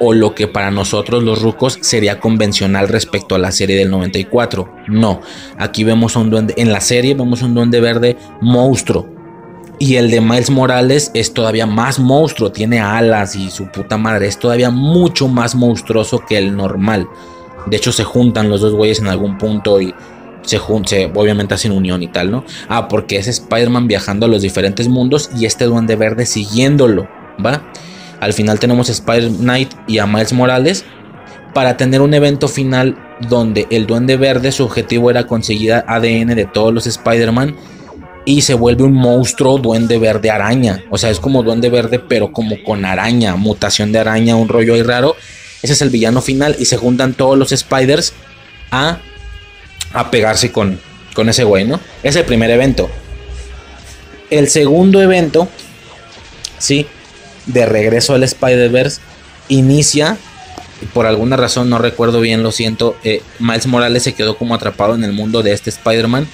o lo que para nosotros los rucos sería convencional respecto a la serie del 94. No, aquí vemos un duende, en la serie vemos un duende verde monstruo. Y el de Miles Morales es todavía más monstruo, tiene alas y su puta madre, es todavía mucho más monstruoso que el normal. De hecho se juntan los dos güeyes en algún punto y se, se obviamente hacen unión y tal, ¿no? Ah, porque es Spider-Man viajando a los diferentes mundos y este duende verde siguiéndolo, ¿va? Al final tenemos a Spider-Knight y a Miles Morales para tener un evento final donde el Duende Verde su objetivo era conseguir ADN de todos los Spider-Man y se vuelve un monstruo Duende Verde araña. O sea, es como Duende Verde pero como con araña, mutación de araña, un rollo ahí raro. Ese es el villano final y se juntan todos los Spiders a, a pegarse con, con ese güey, ¿no? Es el primer evento. El segundo evento, sí, de regreso al Spider-Verse inicia, por alguna razón no recuerdo bien, lo siento, eh, Miles Morales se quedó como atrapado en el mundo de este Spider-Man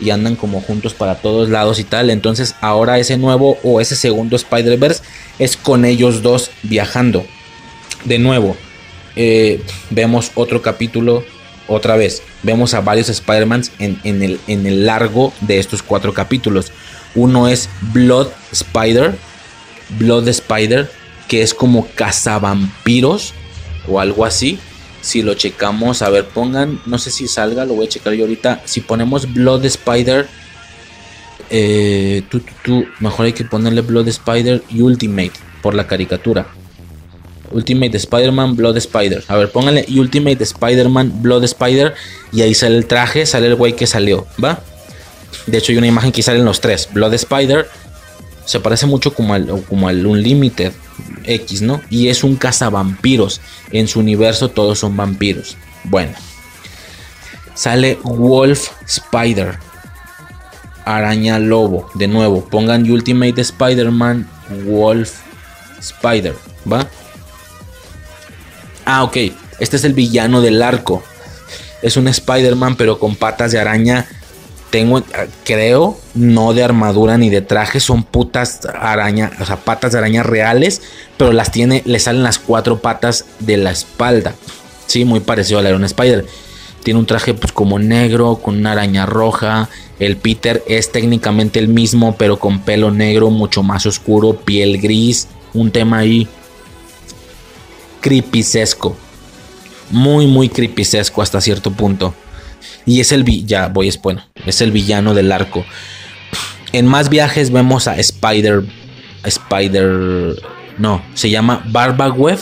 y andan como juntos para todos lados y tal. Entonces ahora ese nuevo o ese segundo Spider-Verse es con ellos dos viajando. De nuevo, eh, vemos otro capítulo otra vez. Vemos a varios Spider-Mans en, el, en el largo de estos cuatro capítulos. Uno es Blood Spider, Blood Spider, que es como cazavampiros o algo así. Si lo checamos, a ver, pongan, no sé si salga, lo voy a checar yo ahorita. Si ponemos Blood Spider, eh, mejor hay que ponerle Blood Spider y Ultimate por la caricatura. Ultimate Spider-Man Blood Spider. A ver, pónganle Ultimate Spider-Man Blood Spider y ahí sale el traje, sale el güey que salió, ¿va? De hecho hay una imagen que salen los tres, Blood Spider, se parece mucho como al, como al Unlimited X, ¿no? Y es un cazavampiros. En su universo todos son vampiros. Bueno. Sale Wolf Spider. Araña Lobo. De nuevo, pongan Ultimate Spider-Man Wolf Spider. ¿Va? Ah, ok. Este es el villano del arco. Es un Spider-Man pero con patas de araña tengo, creo, no de armadura ni de traje, son putas araña, o sea, patas de araña reales, pero las tiene, le salen las cuatro patas de la espalda. Sí, muy parecido al Iron Spider. Tiene un traje pues como negro, con una araña roja. El Peter es técnicamente el mismo, pero con pelo negro, mucho más oscuro, piel gris. Un tema ahí creepyesco. Muy, muy creepyesco hasta cierto punto. Y es el ya voy bueno, es el villano del arco. En más viajes vemos a Spider Spider no, se llama Barbaweb,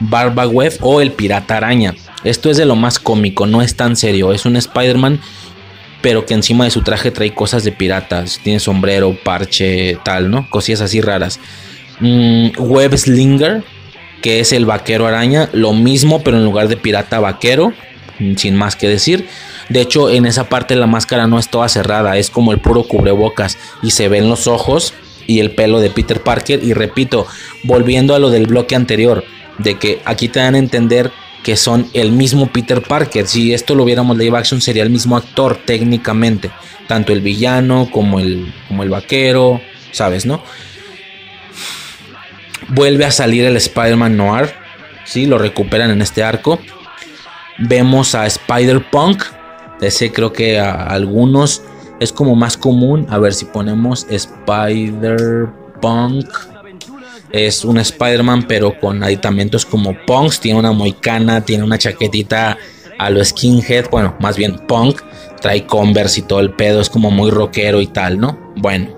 Barbaweb o el pirata araña. Esto es de lo más cómico, no es tan serio, es un Spider-Man pero que encima de su traje trae cosas de piratas, tiene sombrero, parche, tal, ¿no? Cosillas así raras. Mm, Web Slinger, que es el vaquero araña, lo mismo pero en lugar de pirata vaquero, sin más que decir. De hecho, en esa parte la máscara no es toda cerrada, es como el puro cubrebocas y se ven los ojos y el pelo de Peter Parker. Y repito, volviendo a lo del bloque anterior, de que aquí te dan a entender que son el mismo Peter Parker. Si esto lo viéramos live action, sería el mismo actor técnicamente, tanto el villano como el, como el vaquero, ¿sabes? ¿No? Vuelve a salir el Spider-Man Noir, ¿sí? Lo recuperan en este arco. Vemos a Spider-Punk, ese creo que a algunos es como más común. A ver si ponemos Spider-Punk. Es un Spider-Man pero con aditamentos como punks. Tiene una moicana, tiene una chaquetita a lo skinhead. Bueno, más bien punk. Trae Converse y todo el pedo. Es como muy rockero y tal, ¿no? Bueno.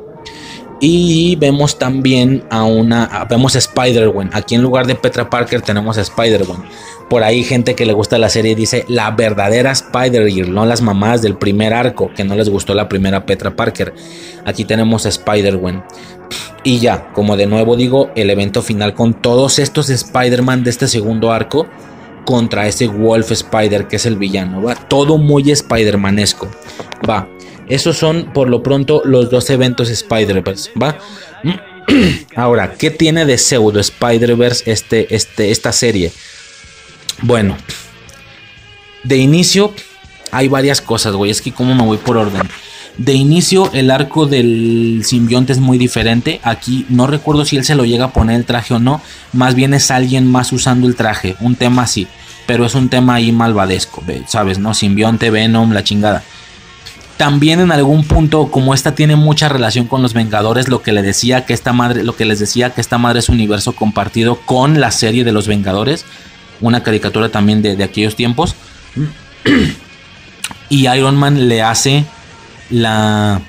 Y vemos también a una. vemos a Spider-Gwen. Aquí en lugar de Petra Parker tenemos a Spider-Gwen. Por ahí gente que le gusta la serie dice la verdadera Spider-Girl, no las mamás del primer arco, que no les gustó la primera Petra Parker. Aquí tenemos a Spider-Gwen. Y ya, como de nuevo digo, el evento final con todos estos Spider-Man de este segundo arco contra ese Wolf Spider que es el villano, va. Todo muy Spider-Manesco, va. Esos son por lo pronto los dos eventos Spider-Verse, va. Ahora, ¿qué tiene de pseudo Spider-Verse este, este, esta serie? Bueno, de inicio hay varias cosas, güey. Es que como me voy por orden. De inicio, el arco del simbionte es muy diferente. Aquí no recuerdo si él se lo llega a poner el traje o no. Más bien es alguien más usando el traje. Un tema así. Pero es un tema ahí malvadesco, ¿sabes? ¿No? Simbionte, Venom, la chingada. También en algún punto, como esta tiene mucha relación con los Vengadores, lo que le decía que esta madre, lo que les decía que esta madre es un universo compartido con la serie de los Vengadores. Una caricatura también de, de aquellos tiempos. y Iron Man le hace la,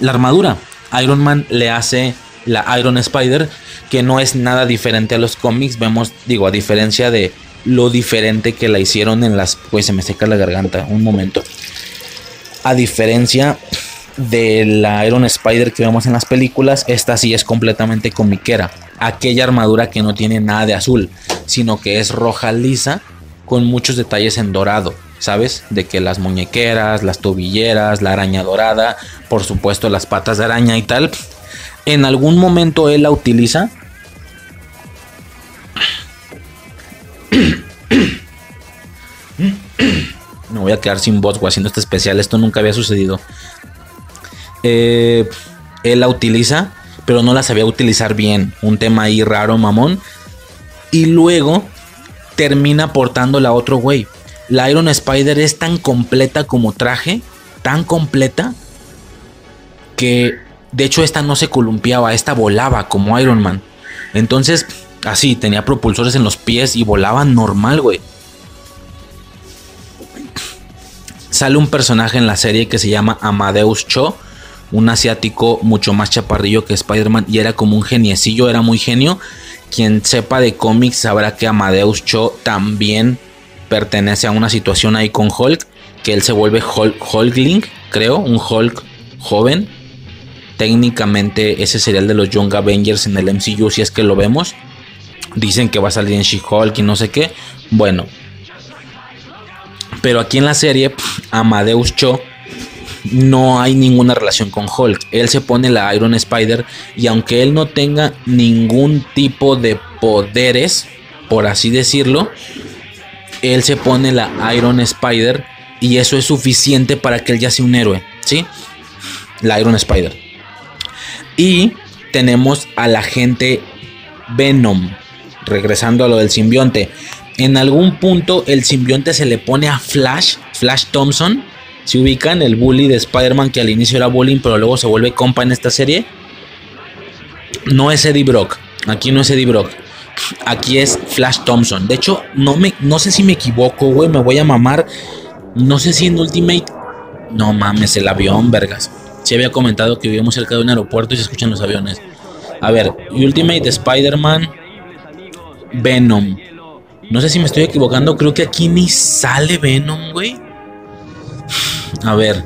la armadura. Iron Man le hace la Iron Spider, que no es nada diferente a los cómics. Vemos, digo, a diferencia de lo diferente que la hicieron en las... Pues se me seca la garganta, un momento. A diferencia de la Iron Spider que vemos en las películas, esta sí es completamente comiquera. Aquella armadura que no tiene nada de azul, sino que es roja lisa con muchos detalles en dorado. ¿sabes? De que las muñequeras, las tobilleras, la araña dorada, por supuesto las patas de araña y tal. En algún momento él la utiliza. Me voy a quedar sin voz, haciendo este especial. Esto nunca había sucedido. Eh, él la utiliza, pero no la sabía utilizar bien. Un tema ahí raro, mamón. Y luego termina portándola a otro güey la Iron Spider es tan completa como traje, tan completa, que de hecho esta no se columpiaba, esta volaba como Iron Man. Entonces, así, tenía propulsores en los pies y volaba normal, güey. Sale un personaje en la serie que se llama Amadeus Cho, un asiático mucho más chaparrillo que Spider-Man y era como un geniecillo, era muy genio. Quien sepa de cómics sabrá que Amadeus Cho también pertenece a una situación ahí con Hulk, que él se vuelve Hulk, Hulkling, creo, un Hulk joven. Técnicamente ese sería el de los Young Avengers en el MCU, si es que lo vemos. Dicen que va a salir en She-Hulk y no sé qué. Bueno. Pero aquí en la serie, Amadeus Cho no hay ninguna relación con Hulk. Él se pone la Iron Spider y aunque él no tenga ningún tipo de poderes, por así decirlo, él se pone la Iron Spider y eso es suficiente para que él ya sea un héroe, ¿sí? La Iron Spider. Y tenemos a la gente Venom, regresando a lo del simbionte. En algún punto el simbionte se le pone a Flash, Flash Thompson. Se ubican el bully de Spider-Man que al inicio era bullying, pero luego se vuelve compa en esta serie. No es Eddie Brock. Aquí no es Eddie Brock. Aquí es Flash Thompson. De hecho, no, me, no sé si me equivoco, güey. Me voy a mamar. No sé si en Ultimate. No mames, el avión, vergas. Se había comentado que vivimos cerca de un aeropuerto y se escuchan los aviones. A ver, Ultimate Spider-Man. Venom. No sé si me estoy equivocando. Creo que aquí ni sale Venom, güey. A ver.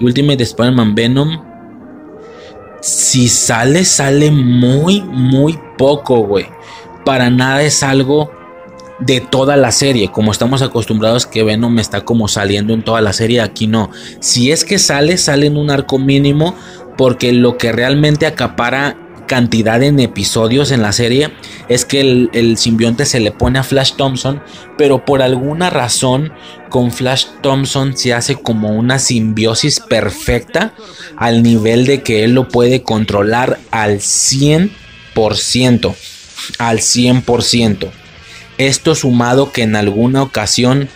Ultimate Spider-Man Venom. Si sale, sale muy, muy poco, güey para nada es algo de toda la serie, como estamos acostumbrados que Venom está como saliendo en toda la serie, aquí no. Si es que sale, sale en un arco mínimo, porque lo que realmente acapara cantidad en episodios en la serie es que el, simbionte se le pone a Flash Thompson, pero por alguna razón con Flash Thompson se hace como una simbiosis perfecta al nivel de que él lo puede controlar al 100% al 100%. Esto sumado que en alguna ocasión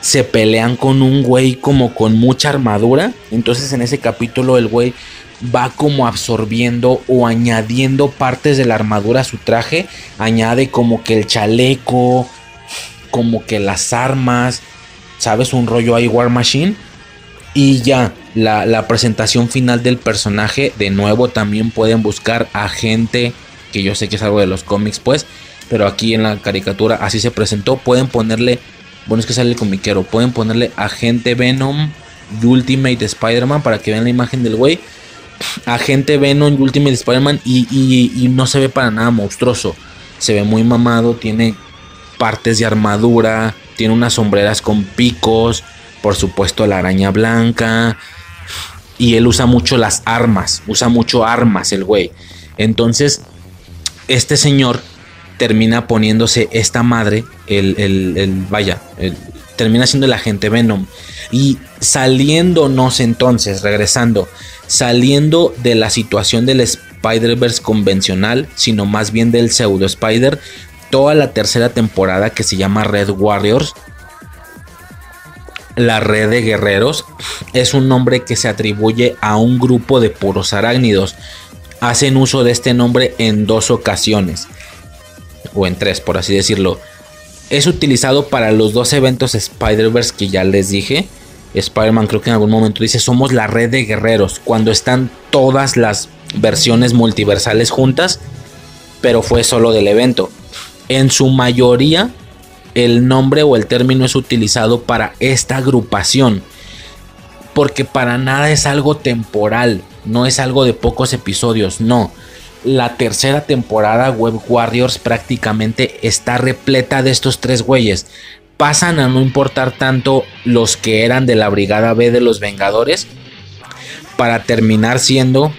se pelean con un güey como con mucha armadura. Entonces en ese capítulo el güey va como absorbiendo o añadiendo partes de la armadura a su traje. Añade como que el chaleco, como que las armas, ¿sabes? Un rollo ahí War Machine. Y ya, la, presentación final del personaje, de nuevo también pueden buscar a gente que yo sé que es algo de los cómics, pues, pero aquí en la caricatura así se presentó. Pueden ponerle, bueno, es que sale el comiquero, pueden ponerle Agente Venom Ultimate Spider-Man para que vean la imagen del güey. Agente Venom y Ultimate Spider-Man y, y no se ve para nada monstruoso. Se ve muy mamado, tiene partes de armadura, tiene unas sombreras con picos, por supuesto la araña blanca. Y él usa mucho las armas, usa mucho armas el güey Entonces, este señor termina poniéndose esta madre, el, el, vaya, termina siendo el agente Venom. Y saliéndonos entonces, regresando, saliendo de la situación del Spider-Verse convencional, sino más bien del pseudo Spider, toda la tercera temporada que se llama Red Warriors, la red de guerreros, es un nombre que se atribuye a un grupo de puros arácnidos. Hacen uso de este nombre en dos ocasiones, o en tres, por así decirlo. Es utilizado para los dos eventos Spider-Verse que ya les dije. Spider-Man creo que en algún momento dice somos la red de guerreros cuando están todas las versiones multiversales juntas, pero fue solo del evento. En su mayoría el nombre o el término es utilizado para esta agrupación, porque para nada es algo temporal, no es algo de pocos episodios, no. La tercera temporada Web Warriors prácticamente está repleta de estos tres güeyes. Pasan a no importar tanto los que eran de la Brigada B de los Vengadores para terminar siendo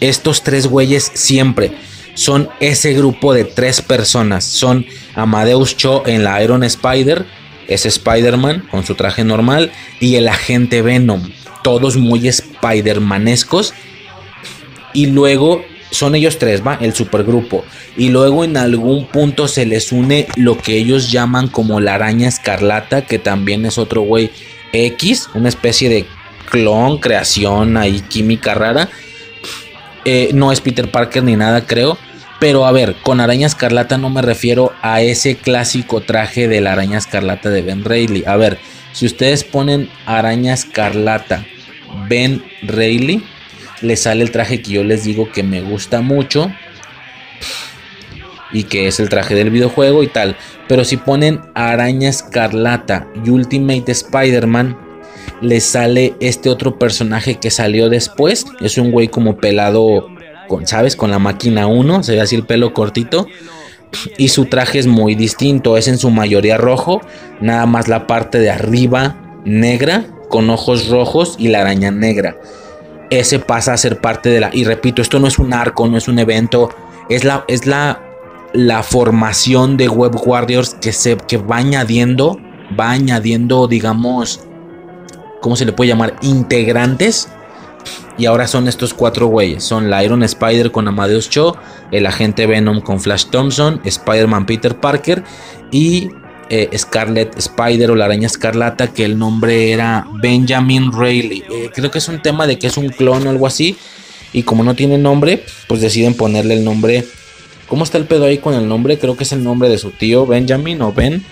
estos tres güeyes siempre son ese grupo de tres personas. Son Amadeus Cho en la Iron Spider, es Spider-Man con su traje normal, y el agente Venom. Todos muy Spider-Manescos. Y luego son ellos tres, ¿va? El supergrupo. Y luego en algún punto se les une lo que ellos llaman como la araña escarlata, que también es otro güey X, una especie de clon, creación ahí química rara. Eh, no es Peter Parker ni nada, creo. Pero a ver, con araña escarlata no me refiero a ese clásico traje de la araña escarlata de Ben Reilly. A ver, si ustedes ponen araña escarlata Ben Reilly, le sale el traje que yo les digo que me gusta mucho. Y que es el traje del videojuego y tal. Pero si ponen araña escarlata y Ultimate Spider-Man, le sale este otro personaje que salió después. Es un güey como pelado con, ¿sabes? Con la máquina 1, se ve así el pelo cortito. Y su traje es muy distinto, es en su mayoría rojo, nada más la parte de arriba negra, con ojos rojos y la araña negra. Ese pasa a ser parte de la... Y repito, esto no es un arco, no es un evento, es la, es la, la formación de Web Warriors que, se, que va añadiendo, va añadiendo, digamos, ¿cómo se le puede llamar? Integrantes y ahora son estos cuatro güeyes. Son la Iron Spider con Amadeus Cho, el agente Venom con Flash Thompson, Spider-Man Peter Parker y eh, Scarlet Spider o la araña escarlata, que el nombre era Benjamin Rayleigh. Eh, creo que es un tema de que es un clon o algo así. Y como no tiene nombre, pues deciden ponerle el nombre. ¿Cómo está el pedo ahí con el nombre? Creo que es el nombre de su tío, Benjamin o Ben.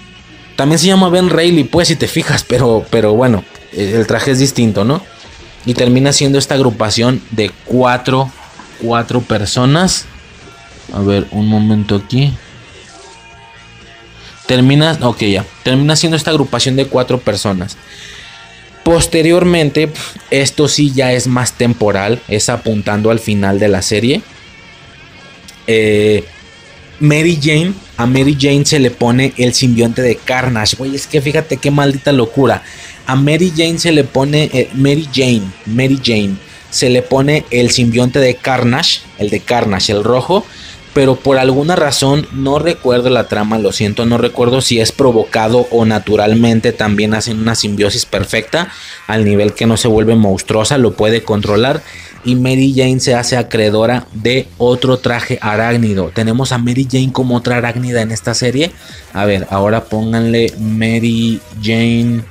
También se llama Ben Rayleigh, pues si te fijas, pero, pero bueno, el traje es distinto, ¿no? Y termina siendo esta agrupación de cuatro, cuatro personas. A ver, un momento aquí. Termina, ok, ya. Termina siendo esta agrupación de cuatro personas. Posteriormente, esto sí ya es más temporal, es apuntando al final de la serie. Eh, Mary Jane, a Mary Jane se le pone el simbionte de Carnage. Güey, es que fíjate qué maldita locura. A Mary Jane se le pone, eh, Mary Jane, Mary Jane, se le pone el simbionte de Carnage, el de Carnage, el rojo. Pero por alguna razón, no recuerdo la trama, lo siento, no recuerdo si es provocado o naturalmente también hacen una simbiosis perfecta, al nivel que no se vuelve monstruosa, lo puede controlar y Mary Jane se hace acreedora de otro traje arácnido. Tenemos a Mary Jane como otra arácnida en esta serie. A ver, ahora pónganle Mary Jane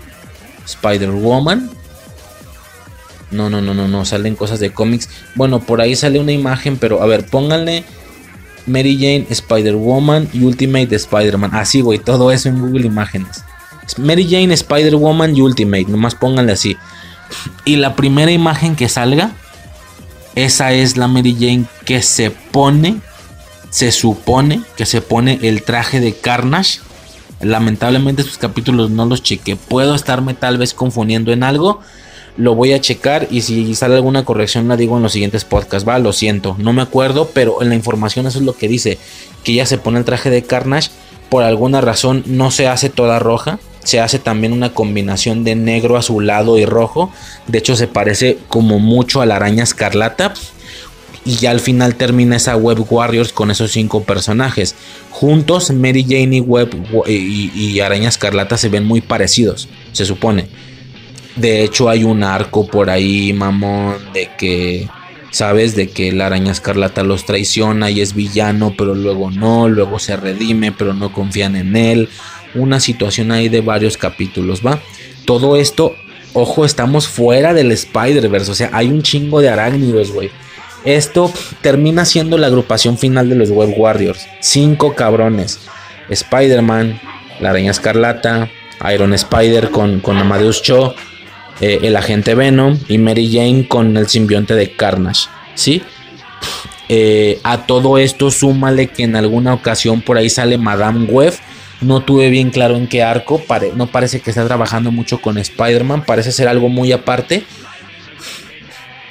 Spider-Woman. No, no, no, no, no, salen cosas de cómics. Bueno, por ahí sale una imagen, pero a ver, pónganle Mary Jane Spider-Woman y Ultimate Spider-Man. Así, güey, todo eso en Google Imágenes. Mary Jane Spider-Woman y Ultimate, nomás pónganle así. Y la primera imagen que salga esa es la Mary Jane que se pone, se supone que se pone el traje de Carnage. Lamentablemente estos capítulos no los chequé. Puedo estarme tal vez confundiendo en algo. Lo voy a checar y si sale alguna corrección la digo en los siguientes podcasts. Va, lo siento, no me acuerdo, pero en la información eso es lo que dice. Que ella se pone el traje de Carnage. Por alguna razón no se hace toda roja se hace también una combinación de negro, azulado y rojo. De hecho, se parece como mucho a la araña escarlata. Y ya al final termina esa Web Warriors con esos cinco personajes. Juntos, Mary Jane y Web y, y Araña Escarlata se ven muy parecidos, se supone. De hecho, hay un arco por ahí, mamón, de que sabes de que la araña escarlata los traiciona y es villano, pero luego no, luego se redime, pero no confían en él. Una situación ahí de varios capítulos, ¿va? Todo esto, ojo, estamos fuera del Spider-Verse, o sea, hay un chingo de arácnidos, güey. Esto termina siendo la agrupación final de los Web Warriors. Cinco cabrones. Spider-Man, la araña escarlata, Iron Spider con, con Amadeus Cho, eh, el agente Venom y Mary Jane con el simbionte de Carnage, ¿sí? Eh, a todo esto súmale que en alguna ocasión por ahí sale Madame Web. No tuve bien claro en qué arco. no parece que está trabajando mucho con Spider-Man. Parece ser algo muy aparte.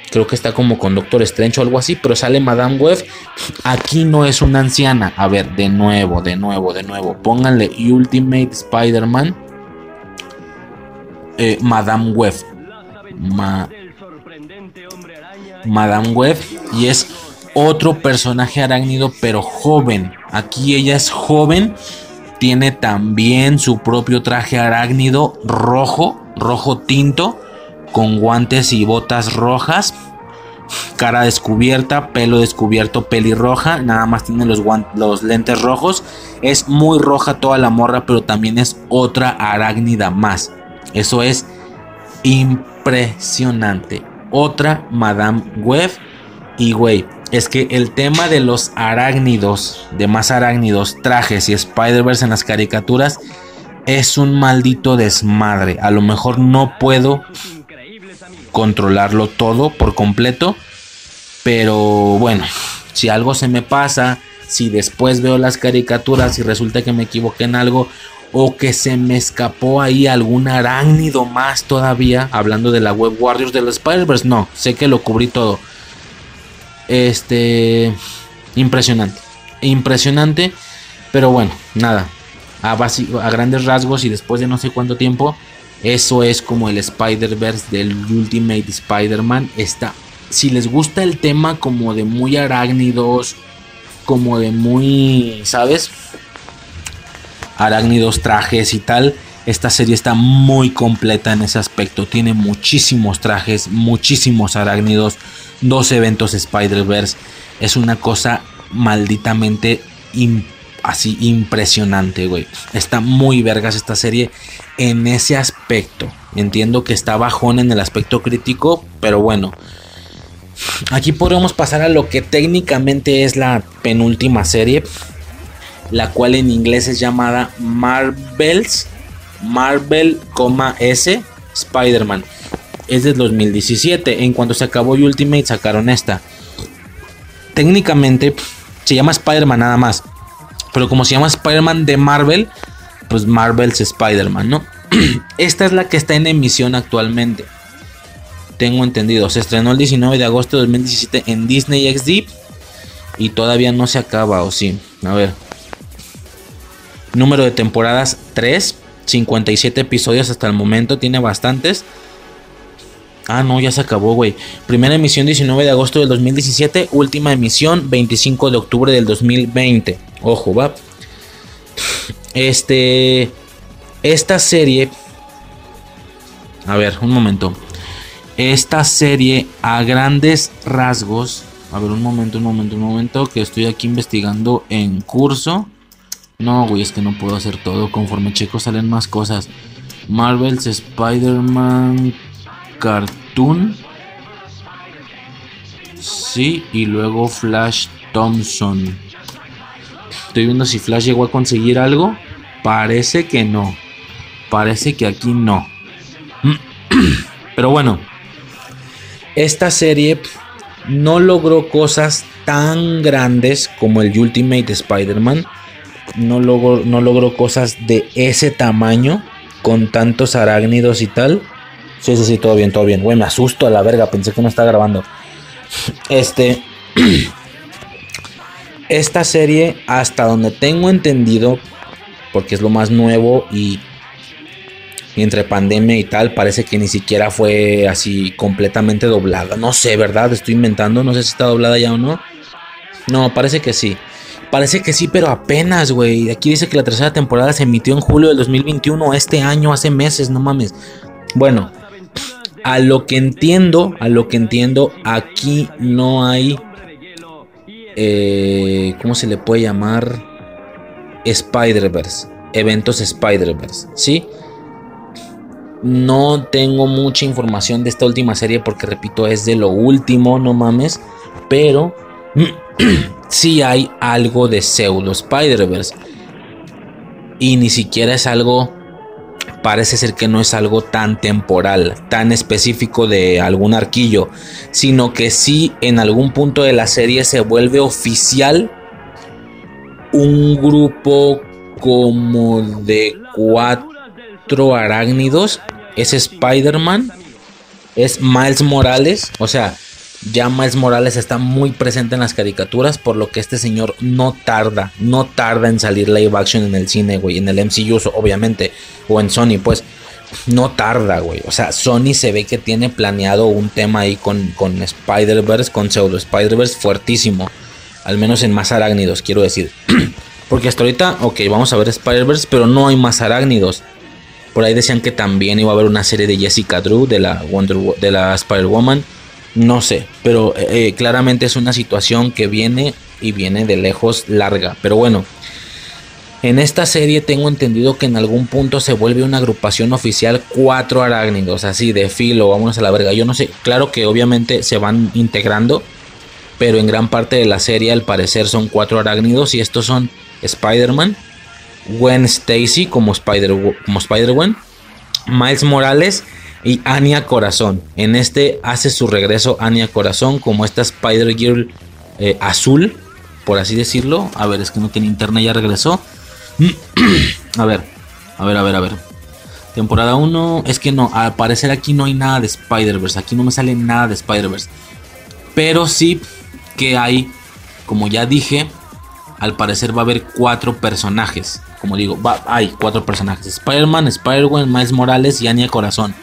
Creo que está como con Doctor Strange o algo así. Pero sale Madame Web. Aquí no es una anciana. A ver, de nuevo, de nuevo, de nuevo. Pónganle Ultimate Spider-Man. Eh, Madame Web. Madame Web. Y es otro personaje arácnido, pero joven. Aquí ella es joven. Tiene también su propio traje arácnido rojo, rojo tinto, con guantes y botas rojas. Cara descubierta, pelo descubierto, pelirroja. Nada más tiene los, los lentes rojos. Es muy roja toda la morra, pero también es otra arácnida más. Eso es impresionante. Otra Madame Web. Y güey, es que el tema de los arácnidos, de más arácnidos, trajes y Spider-Verse en las caricaturas es un maldito desmadre. A lo mejor no puedo controlarlo todo por completo. Pero bueno, si algo se me pasa, si después veo las caricaturas y resulta que me equivoqué en algo, o que se me escapó ahí algún arácnido más todavía, hablando de la Web Warriors de los Spider-Verse, no, sé que lo cubrí todo. Este, impresionante, impresionante, pero bueno, nada, a, a grandes rasgos y después de no sé cuánto tiempo, eso es como el Spider-Verse del Ultimate Spider-Man. Está, si les gusta el tema como de muy arácnidos, como de muy, ¿sabes? Arácnidos, trajes y tal. Esta serie está muy completa en ese aspecto. Tiene muchísimos trajes, muchísimos arácnidos, dos eventos Spider-Verse. Es una cosa malditamente así impresionante, güey. Está muy vergas esta serie en ese aspecto. Entiendo que está bajón en el aspecto crítico, pero bueno. Aquí podemos pasar a lo que técnicamente es la penúltima serie la cual en inglés es llamada Marvels, Marvel, S, Spider-Man. Es del 2017. En cuanto se acabó Ultimate sacaron esta. Técnicamente se llama Spider-Man nada más. Pero como se llama Spider-Man de Marvel, pues Marvel's Spider-Man, ¿no? esta es la que está en emisión actualmente. Tengo entendido. Se estrenó el 19 de agosto de 2017 en Disney XD. Y todavía no se acaba, o sí. A ver. Número de temporadas 3. 57 episodios hasta el momento. Tiene bastantes. Ah, no, ya se acabó, güey. Primera emisión 19 de agosto del 2017. Última emisión 25 de octubre del 2020. Ojo, va. Este... Esta serie... A ver, un momento. Esta serie a grandes rasgos... A ver, un momento, un momento, un momento. Que estoy aquí investigando en curso. No, güey, es que no puedo hacer todo. Conforme checo salen más cosas. Marvel's Spider-Man Cartoon. Sí, y luego Flash Thompson. Estoy viendo si Flash llegó a conseguir algo. Parece que no. Parece que aquí no. Pero bueno. Esta serie no logró cosas tan grandes como el Ultimate Spider-Man no logro, no logro cosas de ese tamaño con tantos arácnidos y tal. Sí, sí, sí, todo bien, todo bien. Güey, me asusto a la verga, pensé que no está grabando. Este. Esta serie, hasta donde tengo entendido, porque es lo más nuevo y entre pandemia y tal, parece que ni siquiera fue así completamente doblada. No sé, ¿verdad? Estoy inventando, no sé si está doblada ya o no. No, parece que sí. Parece que sí, pero apenas, güey. Aquí dice que la tercera temporada se emitió en julio del 2021, este año, hace meses, no mames. Bueno, a lo que entiendo, a lo que entiendo, aquí no hay... Eh, ¿Cómo se le puede llamar? Spider-Verse. Eventos Spider-Verse, ¿sí? No tengo mucha información de esta última serie porque, repito, es de lo último, no mames. Pero sí hay algo de pseudo Spider-Verse. Y ni siquiera es algo parece ser que no es algo tan temporal, tan específico de algún arquillo, sino que sí en algún punto de la serie se vuelve oficial un grupo como de cuatro arácnidos. Es Spider-Man, es Miles Morales, o sea, ya Miles Morales está muy presente en las caricaturas, por lo que este señor no tarda, no tarda en salir live action en el cine, güey, en el MCU, obviamente, o en Sony, pues no tarda, güey. O sea, Sony se ve que tiene planeado un tema ahí con, con Spider-Verse, con Pseudo Spider-Verse fuertísimo. Al menos en más arácnidos, quiero decir. Porque hasta ahorita, ok, vamos a ver Spider-Verse, pero no hay más arácnidos. Por ahí decían que también iba a haber una serie de Jessica Drew, de la, Wonder, de la Spider-Woman. No sé, pero eh, eh, claramente es una situación que viene y viene de lejos larga. Pero bueno, en esta serie tengo entendido que en algún punto se vuelve una agrupación oficial cuatro arácnidos, así de filo, vámonos a la verga. Yo no sé, claro que obviamente se van integrando, pero en gran parte de la serie al parecer son cuatro arácnidos y estos son Spider-Man, Gwen Stacy como Spider-Gwen, Spider Miles Morales y Anya Corazón. En este hace su regreso Anya Corazón como esta Spider-Girl eh, azul, por así decirlo. A ver, es que no tiene interna, ya regresó. a ver, a ver, a ver, a ver. Temporada 1, es que no, al parecer aquí no hay nada de Spider-Verse. Aquí no me sale nada de Spider-Verse. Pero sí que hay, como ya dije, al parecer va a haber cuatro personajes. Como digo, hay cuatro personajes. Spider-Man, Spider-Man, Miles Morales y Anya Corazón.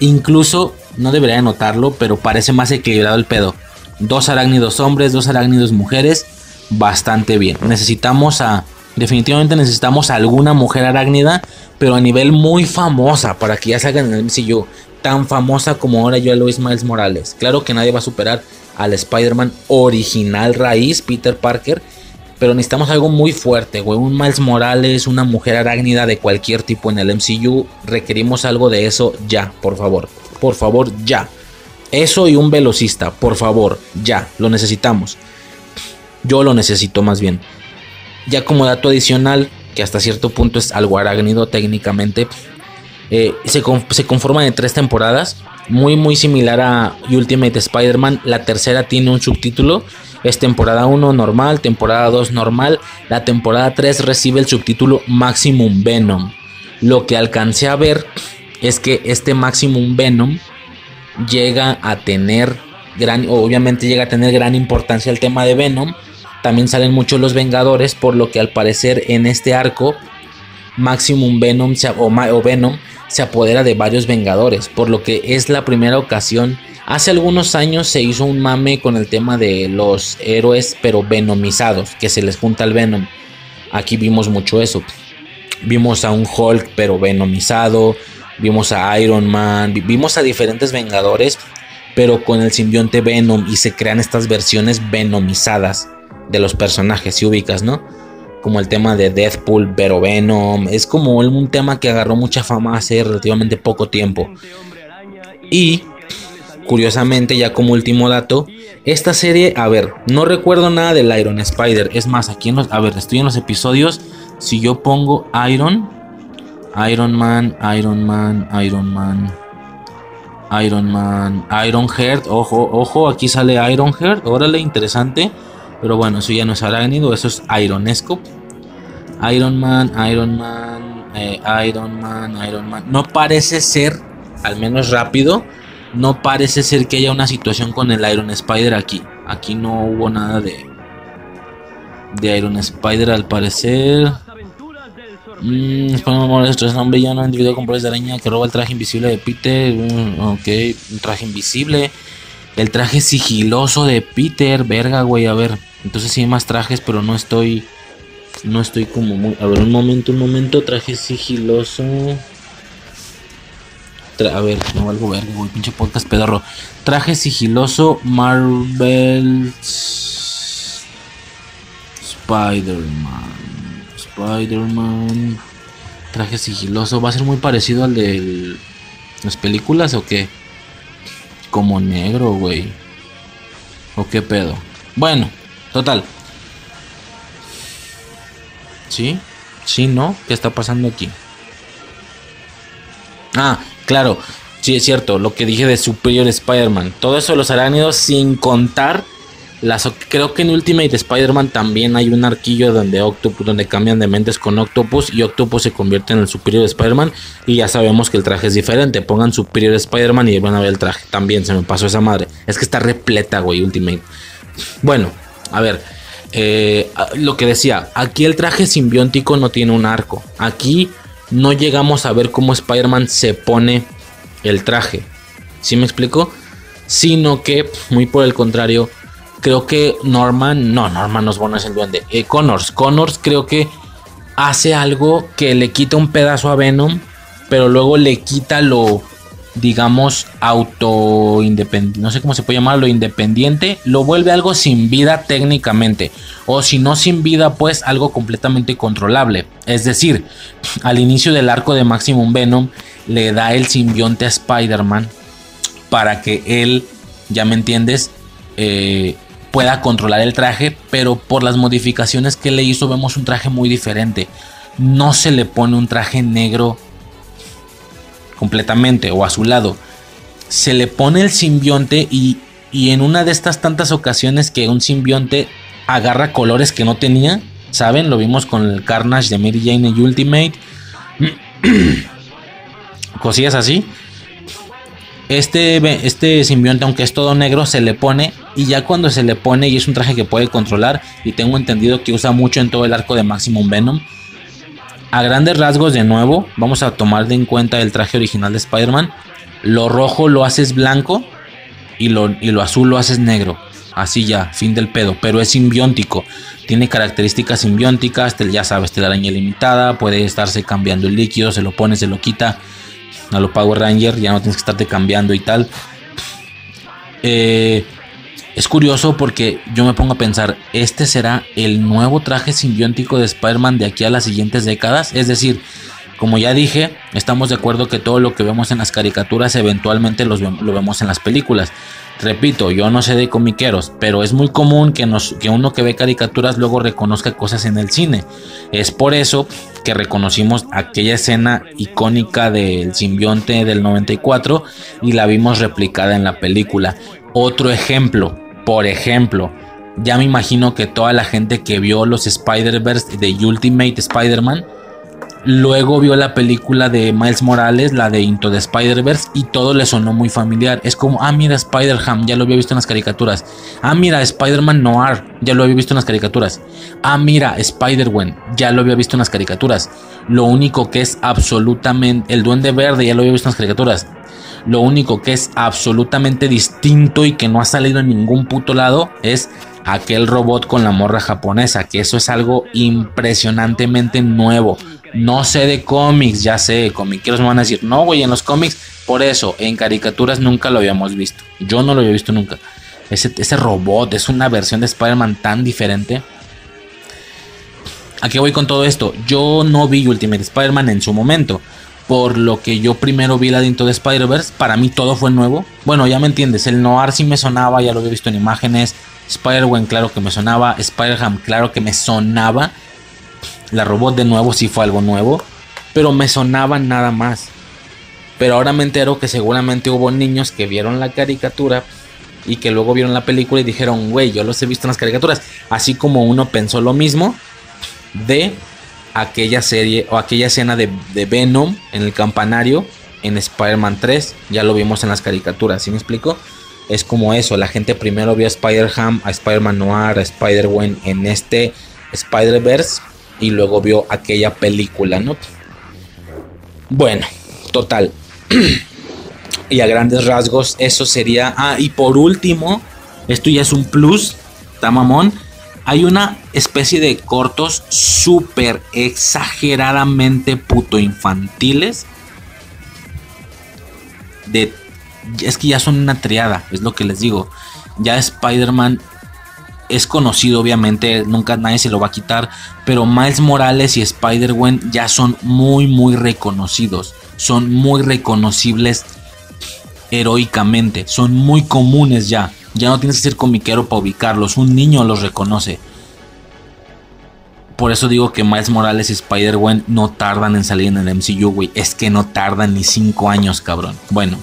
Incluso, no debería notarlo, pero parece más equilibrado el pedo. Dos arácnidos hombres, dos arácnidos mujeres. Bastante bien. Necesitamos a... Definitivamente necesitamos a alguna mujer arácnida, pero a nivel muy famosa para que ya salgan en el MCU. Tan famosa como ahora yo Luis Miles Morales. Claro que nadie va a superar al Spider-Man original raíz, Peter Parker. Pero necesitamos algo muy fuerte, güey. Un Miles Morales, una mujer arácnida de cualquier tipo en el MCU. Requerimos algo de eso ya, por favor. Por favor, ya. Eso y un velocista, por favor, ya. Lo necesitamos. Yo lo necesito más bien. Ya como dato adicional, que hasta cierto punto es algo arácnido técnicamente, eh, se, se conforma de tres temporadas. Muy, muy similar a Ultimate Spider-Man. La tercera tiene un subtítulo es temporada 1 normal, temporada 2 normal, la temporada 3 recibe el subtítulo Maximum Venom. Lo que alcancé a ver es que este Maximum Venom llega a tener gran, obviamente llega a tener gran importancia el tema de Venom. También salen muchos los Vengadores, por lo que al parecer en este arco Maximum Venom o, o Venom se apodera de varios Vengadores, por lo que es la primera ocasión Hace algunos años se hizo un mame con el tema de los héroes pero venomizados, que se les junta el venom. Aquí vimos mucho eso. Vimos a un Hulk pero venomizado, vimos a Iron Man, vimos a diferentes Vengadores pero con el simbionte Venom y se crean estas versiones venomizadas de los personajes, si ubicas, ¿no? Como el tema de Deathpool pero Venom, es como un tema que agarró mucha fama hace relativamente poco tiempo. Y Curiosamente, ya como último dato, esta serie, a ver, no recuerdo nada del Iron Spider. Es más, aquí en los, a ver, estoy en los episodios. Si yo pongo Iron, Iron Man, Iron Man, Iron Man, Iron Man, Iron Heart, ojo, ojo, aquí sale Iron Heart, órale, interesante. Pero bueno, eso ya no es arácnido, eso es Ironesco. Iron Man, Iron Man, eh, Iron Man, Iron Man. No parece ser, al menos rápido, no parece ser que haya una situación con el Iron Spider aquí. Aquí no hubo nada de de Iron Spider al parecer. Mmm, esto es un villano individuo con poderes de araña que roba el traje invisible de Peter. Mm, ok, un traje invisible. El traje sigiloso de Peter, verga, güey, a ver. Entonces sí hay más trajes, pero no estoy. No estoy como muy. A ver, un momento, un momento. Traje sigiloso. a ver, no algo verga, güey, pinche podcast pedorro. Traje sigiloso Marvel. Spider-Man. Spider-Man. Traje sigiloso. ¿Va a ser muy parecido al de las películas o qué? Como negro, güey. ¿O qué pedo? Bueno, total. ¿Sí? ¿Sí, no? ¿Qué está pasando aquí? Ah, claro. Sí, es cierto. Lo que dije de Superior Spider-Man. Todo eso de los arácnidos sin contar creo que en Ultimate Spider-Man también hay un arquillo donde Octopus, donde cambian de mentes con Octopus y Octopus se convierte en el Superior Spider-Man y ya sabemos que el traje es diferente. Pongan Superior Spider-Man y van a ver el traje. También se me pasó esa madre. Es que está repleta, güey, Ultimate. Bueno, a ver. Eh, lo que decía, aquí el traje simbiótico no tiene un arco. Aquí no llegamos a ver cómo Spider-Man se pone el traje. ¿Sí me explico? Sino que, muy por el contrario, creo que Norman, no, Norman no es el duende, eh, Connors, Connors creo que hace algo que le quita un pedazo a Venom, pero luego le quita lo, digamos, auto independiente, no sé cómo se puede llamar, lo independiente, lo vuelve algo sin vida técnicamente, o si no sin vida, pues algo completamente controlable. Es decir, al inicio del arco de Maximum Venom, le da el simbionte a Spider-Man para que él, ya me entiendes, eh, pueda controlar el traje, pero por las modificaciones que le hizo vemos un traje muy diferente. No se le pone un traje negro completamente o azulado. Se le pone el simbionte y, y en una de estas tantas ocasiones que un simbionte agarra colores que no tenía, ¿saben? Lo vimos con el Carnage de Mary Jane y Ultimate. Cosillas así. Este, este simbionte, aunque es todo negro, se le pone y ya cuando se le pone y es un traje que puede controlar y tengo entendido que usa mucho en todo el arco de Maximum Venom. A grandes rasgos de nuevo, vamos a tomar en cuenta el traje original de Spider-Man. Lo rojo lo haces blanco y lo, y lo azul lo haces negro. Así ya, fin del pedo. Pero es simbiótico. Tiene características simbióticas. Ya sabes, araña limitada. Puede estarse cambiando el líquido. Se lo pone, se lo quita. A lo Power Ranger. Ya no tienes que estarte cambiando y tal. Eh, es curioso porque yo me pongo a pensar, ¿este será el nuevo traje simbiótico de Spider-Man de aquí a las siguientes décadas? Es decir, como ya dije, estamos de acuerdo que todo lo que vemos en las caricaturas eventualmente lo vemos en las películas. Repito, yo no sé de comiqueros, pero es muy común que, nos, que uno que ve caricaturas luego reconozca cosas en el cine. Es por eso que reconocimos aquella escena icónica del simbionte del 94 y la vimos replicada en la película. Otro ejemplo, por ejemplo, ya me imagino que toda la gente que vio los Spider-Verse de Ultimate Spider-Man, luego vio la película de Miles Morales, la de Into the Spider-Verse, y todo le sonó muy familiar. Es como, ah, mira, Spider-Ham, ya lo había visto en las caricaturas. Ah, mira, Spider-Man Noir, ya lo había visto en las caricaturas. Ah, mira, Spider-Gwen, ya lo había visto en las caricaturas. Lo único que es absolutamente. El Duende Verde, ya lo había visto en las caricaturas. Lo único que es absolutamente distinto y que no ha salido en ningún puto lado es aquel robot con la morra japonesa, que eso es algo impresionantemente nuevo. No sé de cómics, ya sé, comiqueros me van a decir, no, güey, en los cómics, por eso, en caricaturas nunca lo habíamos visto. Yo no lo había visto nunca. Ese, ese robot es una versión de Spider-Man tan diferente. ¿A qué voy con todo esto? Yo no vi Ultimate Spider-Man en su momento por lo que yo primero vi la de Into the Spider-Verse, para mí todo fue nuevo. Bueno, ya me entiendes, el Noir sí me sonaba, ya lo había visto en imágenes. Spider-Gwen, claro que me sonaba. Spider-Ham, claro que me sonaba. La robot de nuevo sí fue algo nuevo, pero me sonaba nada más. Pero ahora me entero que seguramente hubo niños que vieron la caricatura y que luego vieron la película y dijeron, güey, yo los he visto en las caricaturas. Así como uno pensó lo mismo de aquella serie o aquella escena de, Venom en el campanario en Spider-Man 3. Ya lo vimos en las caricaturas, ¿sí me explico? Es como eso, la gente primero vio a Spider-Ham, a Spider-Man Noir, a Spider-Gwen en este Spider-Verse. Y luego vio aquella película, ¿no? Bueno, total. y a grandes rasgos eso sería... Ah, y por último, esto ya es un plus, tamamón. Hay una especie de cortos súper exageradamente puto infantiles. De, es que ya son una triada, es lo que les digo. Ya Spider-Man es conocido, obviamente, nunca nadie se lo va a quitar. Pero Miles Morales y Spider-Gwen ya son muy, muy reconocidos. Son muy reconocibles heroicamente. Son muy comunes ya. Ya no tienes que ser comiquero para ubicarlos. Un niño los reconoce. Por eso digo que Miles Morales y Spider-Gwen no tardan en salir en el MCU, güey. Es que no tardan ni 5 años, cabrón. Bueno,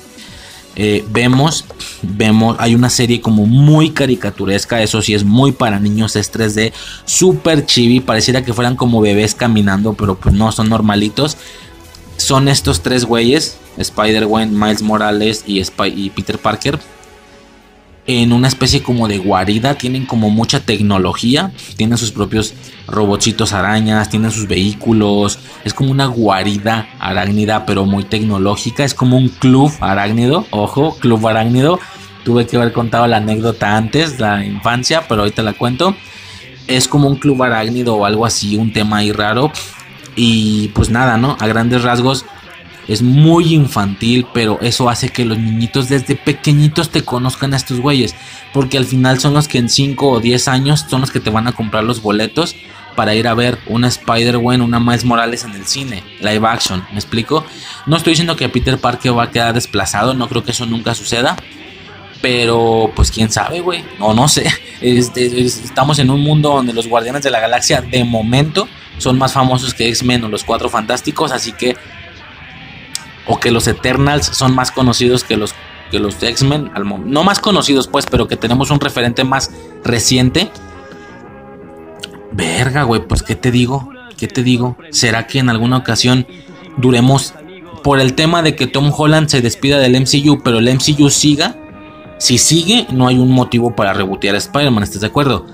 eh, vemos, vemos, hay una serie como muy caricaturesca, eso sí es muy para niños, es 3D, super chibi, pareciera que fueran como bebés caminando, pero pues no, son normalitos. Son estos tres güeyes, Spider-Gwen, Miles Morales y, y Peter Parker, en una especie como de guarida, tienen como mucha tecnología, tienen sus propios robotcitos arañas, tienen sus vehículos, es como una guarida arácnida pero muy tecnológica, es como un club arácnido, ojo, club arácnido, tuve que haber contado la anécdota antes, la infancia, pero ahorita la cuento, es como un club arácnido o algo así, un tema ahí raro, y pues nada, ¿no? A grandes rasgos es muy infantil, pero eso hace que los niñitos desde pequeñitos te conozcan a estos güeyes, porque al final son los que en 5 o 10 años son los que te van a comprar los boletos para ir a ver una Spider-Man, una Miles Morales en el cine, live action, ¿me explico? No estoy diciendo que Peter Parker va a quedar desplazado, no creo que eso nunca suceda, pero pues quién sabe, güey, no, no sé, este, estamos en un mundo donde los Guardianes de la Galaxia de momento son más famosos que X-Men o los Cuatro Fantásticos, así que o que los Eternals son más conocidos que los, que los X-Men, no más conocidos pues, pero que tenemos un referente más reciente. Verga, güey, pues ¿qué te digo? ¿Qué te digo? ¿Será que en alguna ocasión duremos por el tema de que Tom Holland se despida del MCU, pero el MCU siga? Si sigue, no hay un motivo para rebotear a Spider-Man, ¿estás de acuerdo?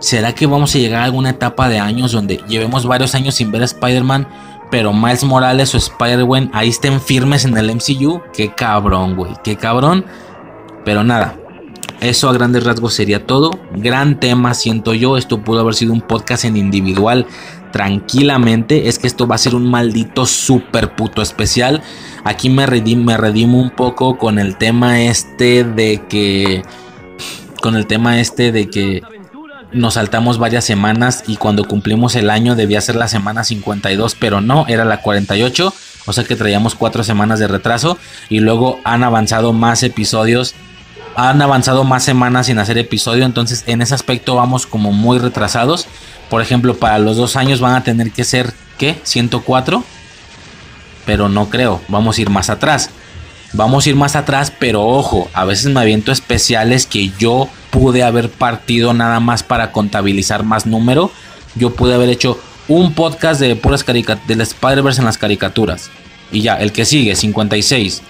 ¿Será que vamos a llegar a alguna etapa de años donde llevemos varios años sin ver a Spider-Man pero Miles Morales o Spider-Man ahí estén firmes en el MCU. Qué cabrón, güey. Qué cabrón. Pero nada. Eso a grandes rasgos sería todo. Gran tema, siento yo. Esto pudo haber sido un podcast en individual tranquilamente. Es que esto va a ser un maldito super puto especial. Aquí me redimo, me redimo un poco con el tema este de que... Con el tema este de que nos saltamos varias semanas y cuando cumplimos el año debía ser la semana 52, pero no, era la 48, o sea que traíamos cuatro semanas de retraso y luego han avanzado más episodios, han avanzado más semanas sin hacer episodio, entonces en ese aspecto vamos como muy retrasados. Por ejemplo, para los dos años van a tener que ser, ¿qué? 104, pero no creo, vamos a ir más atrás. Vamos a ir más atrás, pero ojo, a veces me aviento especiales que yo pude haber partido nada más para contabilizar más número. Yo pude haber hecho un podcast de puras caricaturas, del Spider-Verse en las caricaturas. Y ya, el que sigue, 56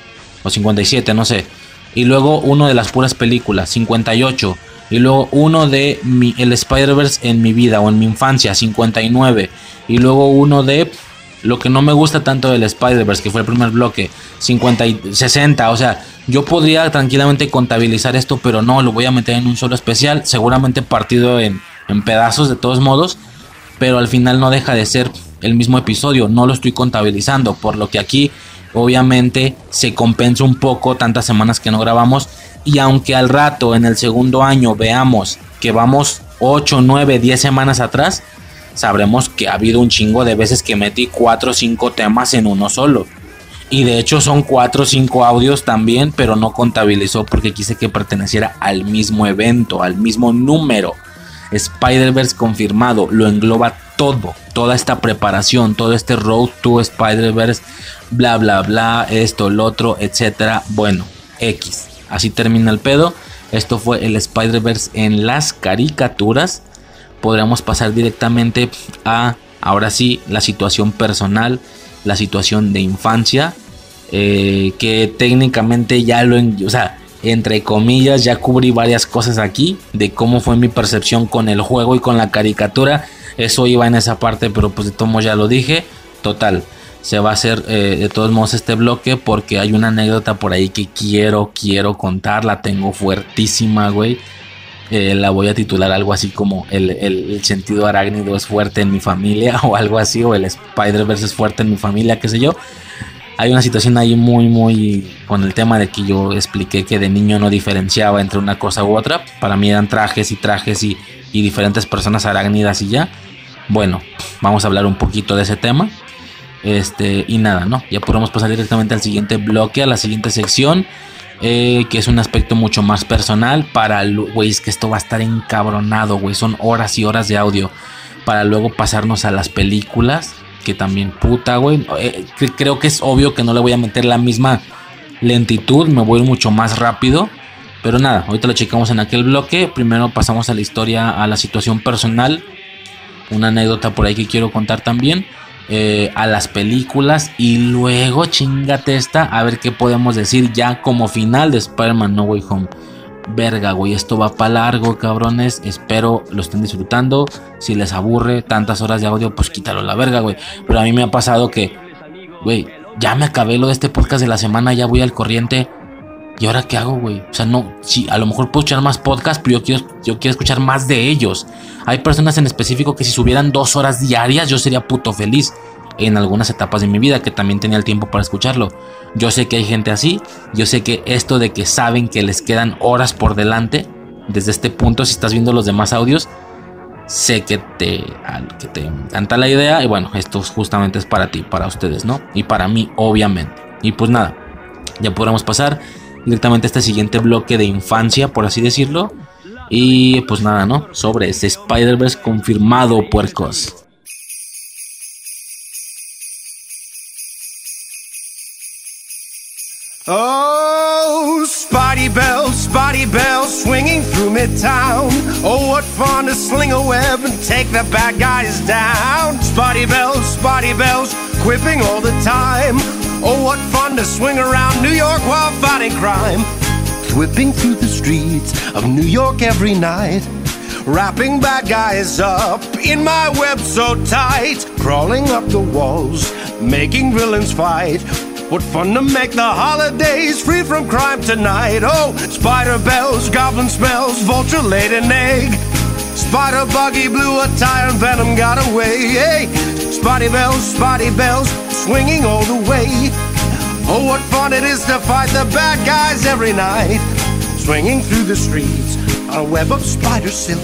o 57, no sé. Y luego uno de las puras películas, 58. Y luego uno de mi, el Spider-Verse en mi vida o en mi infancia, 59. Y luego uno de lo que no me gusta tanto del Spider-Verse, que fue el primer bloque, 50 y 60, o sea, yo podría tranquilamente contabilizar esto, pero no, lo voy a meter en un solo especial, seguramente partido en, en pedazos de todos modos, pero al final no deja de ser el mismo episodio, no lo estoy contabilizando, por lo que aquí obviamente se compensa un poco tantas semanas que no grabamos y aunque al rato en el segundo año veamos que vamos 8, 9, 10 semanas atrás, sabremos que ha habido un chingo de veces que metí 4 o 5 temas en uno solo. Y de hecho son 4 o 5 audios también, pero no contabilizó porque quise que perteneciera al mismo evento, al mismo número. Spider-Verse confirmado, lo engloba todo, toda esta preparación, todo este road to Spider-Verse, bla bla bla, esto, lo otro, etcétera. Bueno, X. Así termina el pedo. Esto fue el Spider-Verse en las caricaturas podríamos pasar directamente a, ahora sí, la situación personal, la situación de infancia, eh, que técnicamente ya lo, o sea, entre comillas, ya cubrí varias cosas aquí de cómo fue mi percepción con el juego y con la caricatura. Eso iba en esa parte, pero pues de todos ya lo dije. Total, se va a hacer eh, de todos modos este bloque porque hay una anécdota por ahí que quiero, quiero contar. La tengo fuertísima, güey. Eh, la voy a titular algo así como el, el, sentido arácnido es fuerte en mi familia o algo así, o el Spider-Verse es fuerte en mi familia, qué sé yo. Hay una situación ahí muy, muy con el tema de que yo expliqué que de niño no diferenciaba entre una cosa u otra. Para mí eran trajes y trajes y, y diferentes personas arácnidas y ya. Bueno, vamos a hablar un poquito de ese tema. Este, y nada, ¿no? Ya podemos pasar directamente al siguiente bloque, a la siguiente sección. Eh, que es un aspecto mucho más personal para, güey, es que esto va a estar encabronado, güey, son horas y horas de audio para luego pasarnos a las películas, que también puta, güey, eh, creo que es obvio que no le voy a meter la misma lentitud, me voy mucho más rápido, pero nada, ahorita lo checamos en aquel bloque, primero pasamos a la historia, a la situación personal, una anécdota por ahí que quiero contar también. Eh, a las películas y luego chingate esta a ver qué podemos decir ya como final de Spider-Man No Way Home. Verga, güey, esto va para largo, cabrones. Espero lo estén disfrutando. Si les aburre tantas horas de audio, pues quítalo la verga, güey. Pero a mí me ha pasado que, güey, ya me acabé lo de este podcast de la semana, ya voy al corriente. ¿Y ahora qué hago, güey? O sea, no, sí, a lo mejor puedo escuchar más podcasts, pero yo quiero, yo quiero escuchar más de ellos. Hay personas en específico que si subieran dos horas diarias, yo sería puto feliz. En algunas etapas de mi vida que también tenía el tiempo para escucharlo. Yo sé que hay gente así. Yo sé que esto de que saben que les quedan horas por delante, desde este punto, si estás viendo los demás audios, sé que te, que te encanta la idea. Y bueno, esto justamente es para ti, para ustedes, ¿no? Y para mí, obviamente. Y pues nada, ya podremos pasar directamente este siguiente bloque de infancia, por así decirlo. Y pues nada, ¿no? Sobre este Spider-Verse confirmado, puercos. Oh, Spotty Bells, Spotty Bells, swinging through Midtown. Oh, what fun to sling a web and take the bad guys down. Spotty Bells, Spotty Bells, quipping all the time. Oh, what fun to swing around New York while fighting crime. Whipping through the streets of New York every night. Wrapping bad guys up in my web so tight. Crawling up the walls, making villains fight. What fun to make the holidays free from crime tonight. Oh, spider bells, goblin smells, vulture laid an egg. Spider buggy blew a tire and venom got away. Hey, spotty bells, spotty bells, swinging all the way. Oh, what fun it is to fight the bad guys every night. Swinging through the streets on a web of spider silk.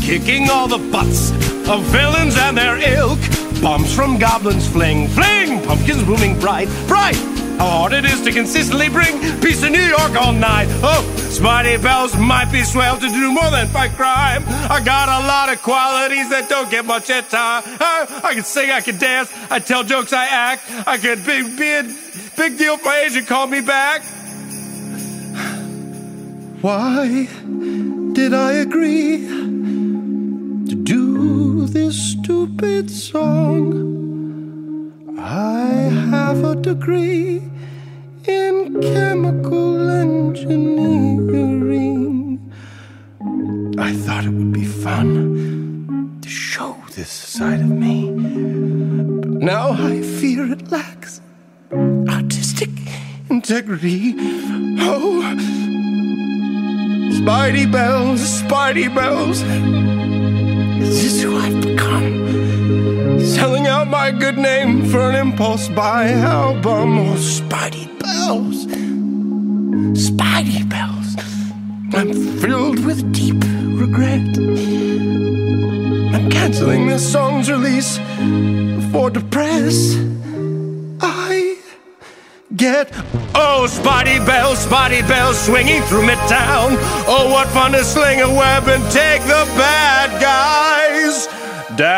Kicking all the butts of villains and their ilk. Bombs from goblins fling, fling, pumpkins blooming bright, bright. Oh, How hard it is to consistently bring peace to New York all night. Oh, Spidey Bells might be swell to do more than fight crime. I got a lot of qualities that don't get much at time. I, can sing, I can dance, I tell jokes, I act. I could be, be a big deal for agent call me back. Why did I agree to do this stupid song? I have a degree in chemical engineering. I thought it would be fun to show this side of me. But now I fear it lacks artistic integrity. Oh, Spidey bells, Spidey bells. Is this who I've become? Selling out my good name for an impulse buy album. Oh, Spidey bells, Spidey bells. I'm filled with deep regret. I'm canceling this song's release for depress. I get oh spotty bells, spotty bells swinging through midtown. Oh, what fun to sling a web and take the bad guys down.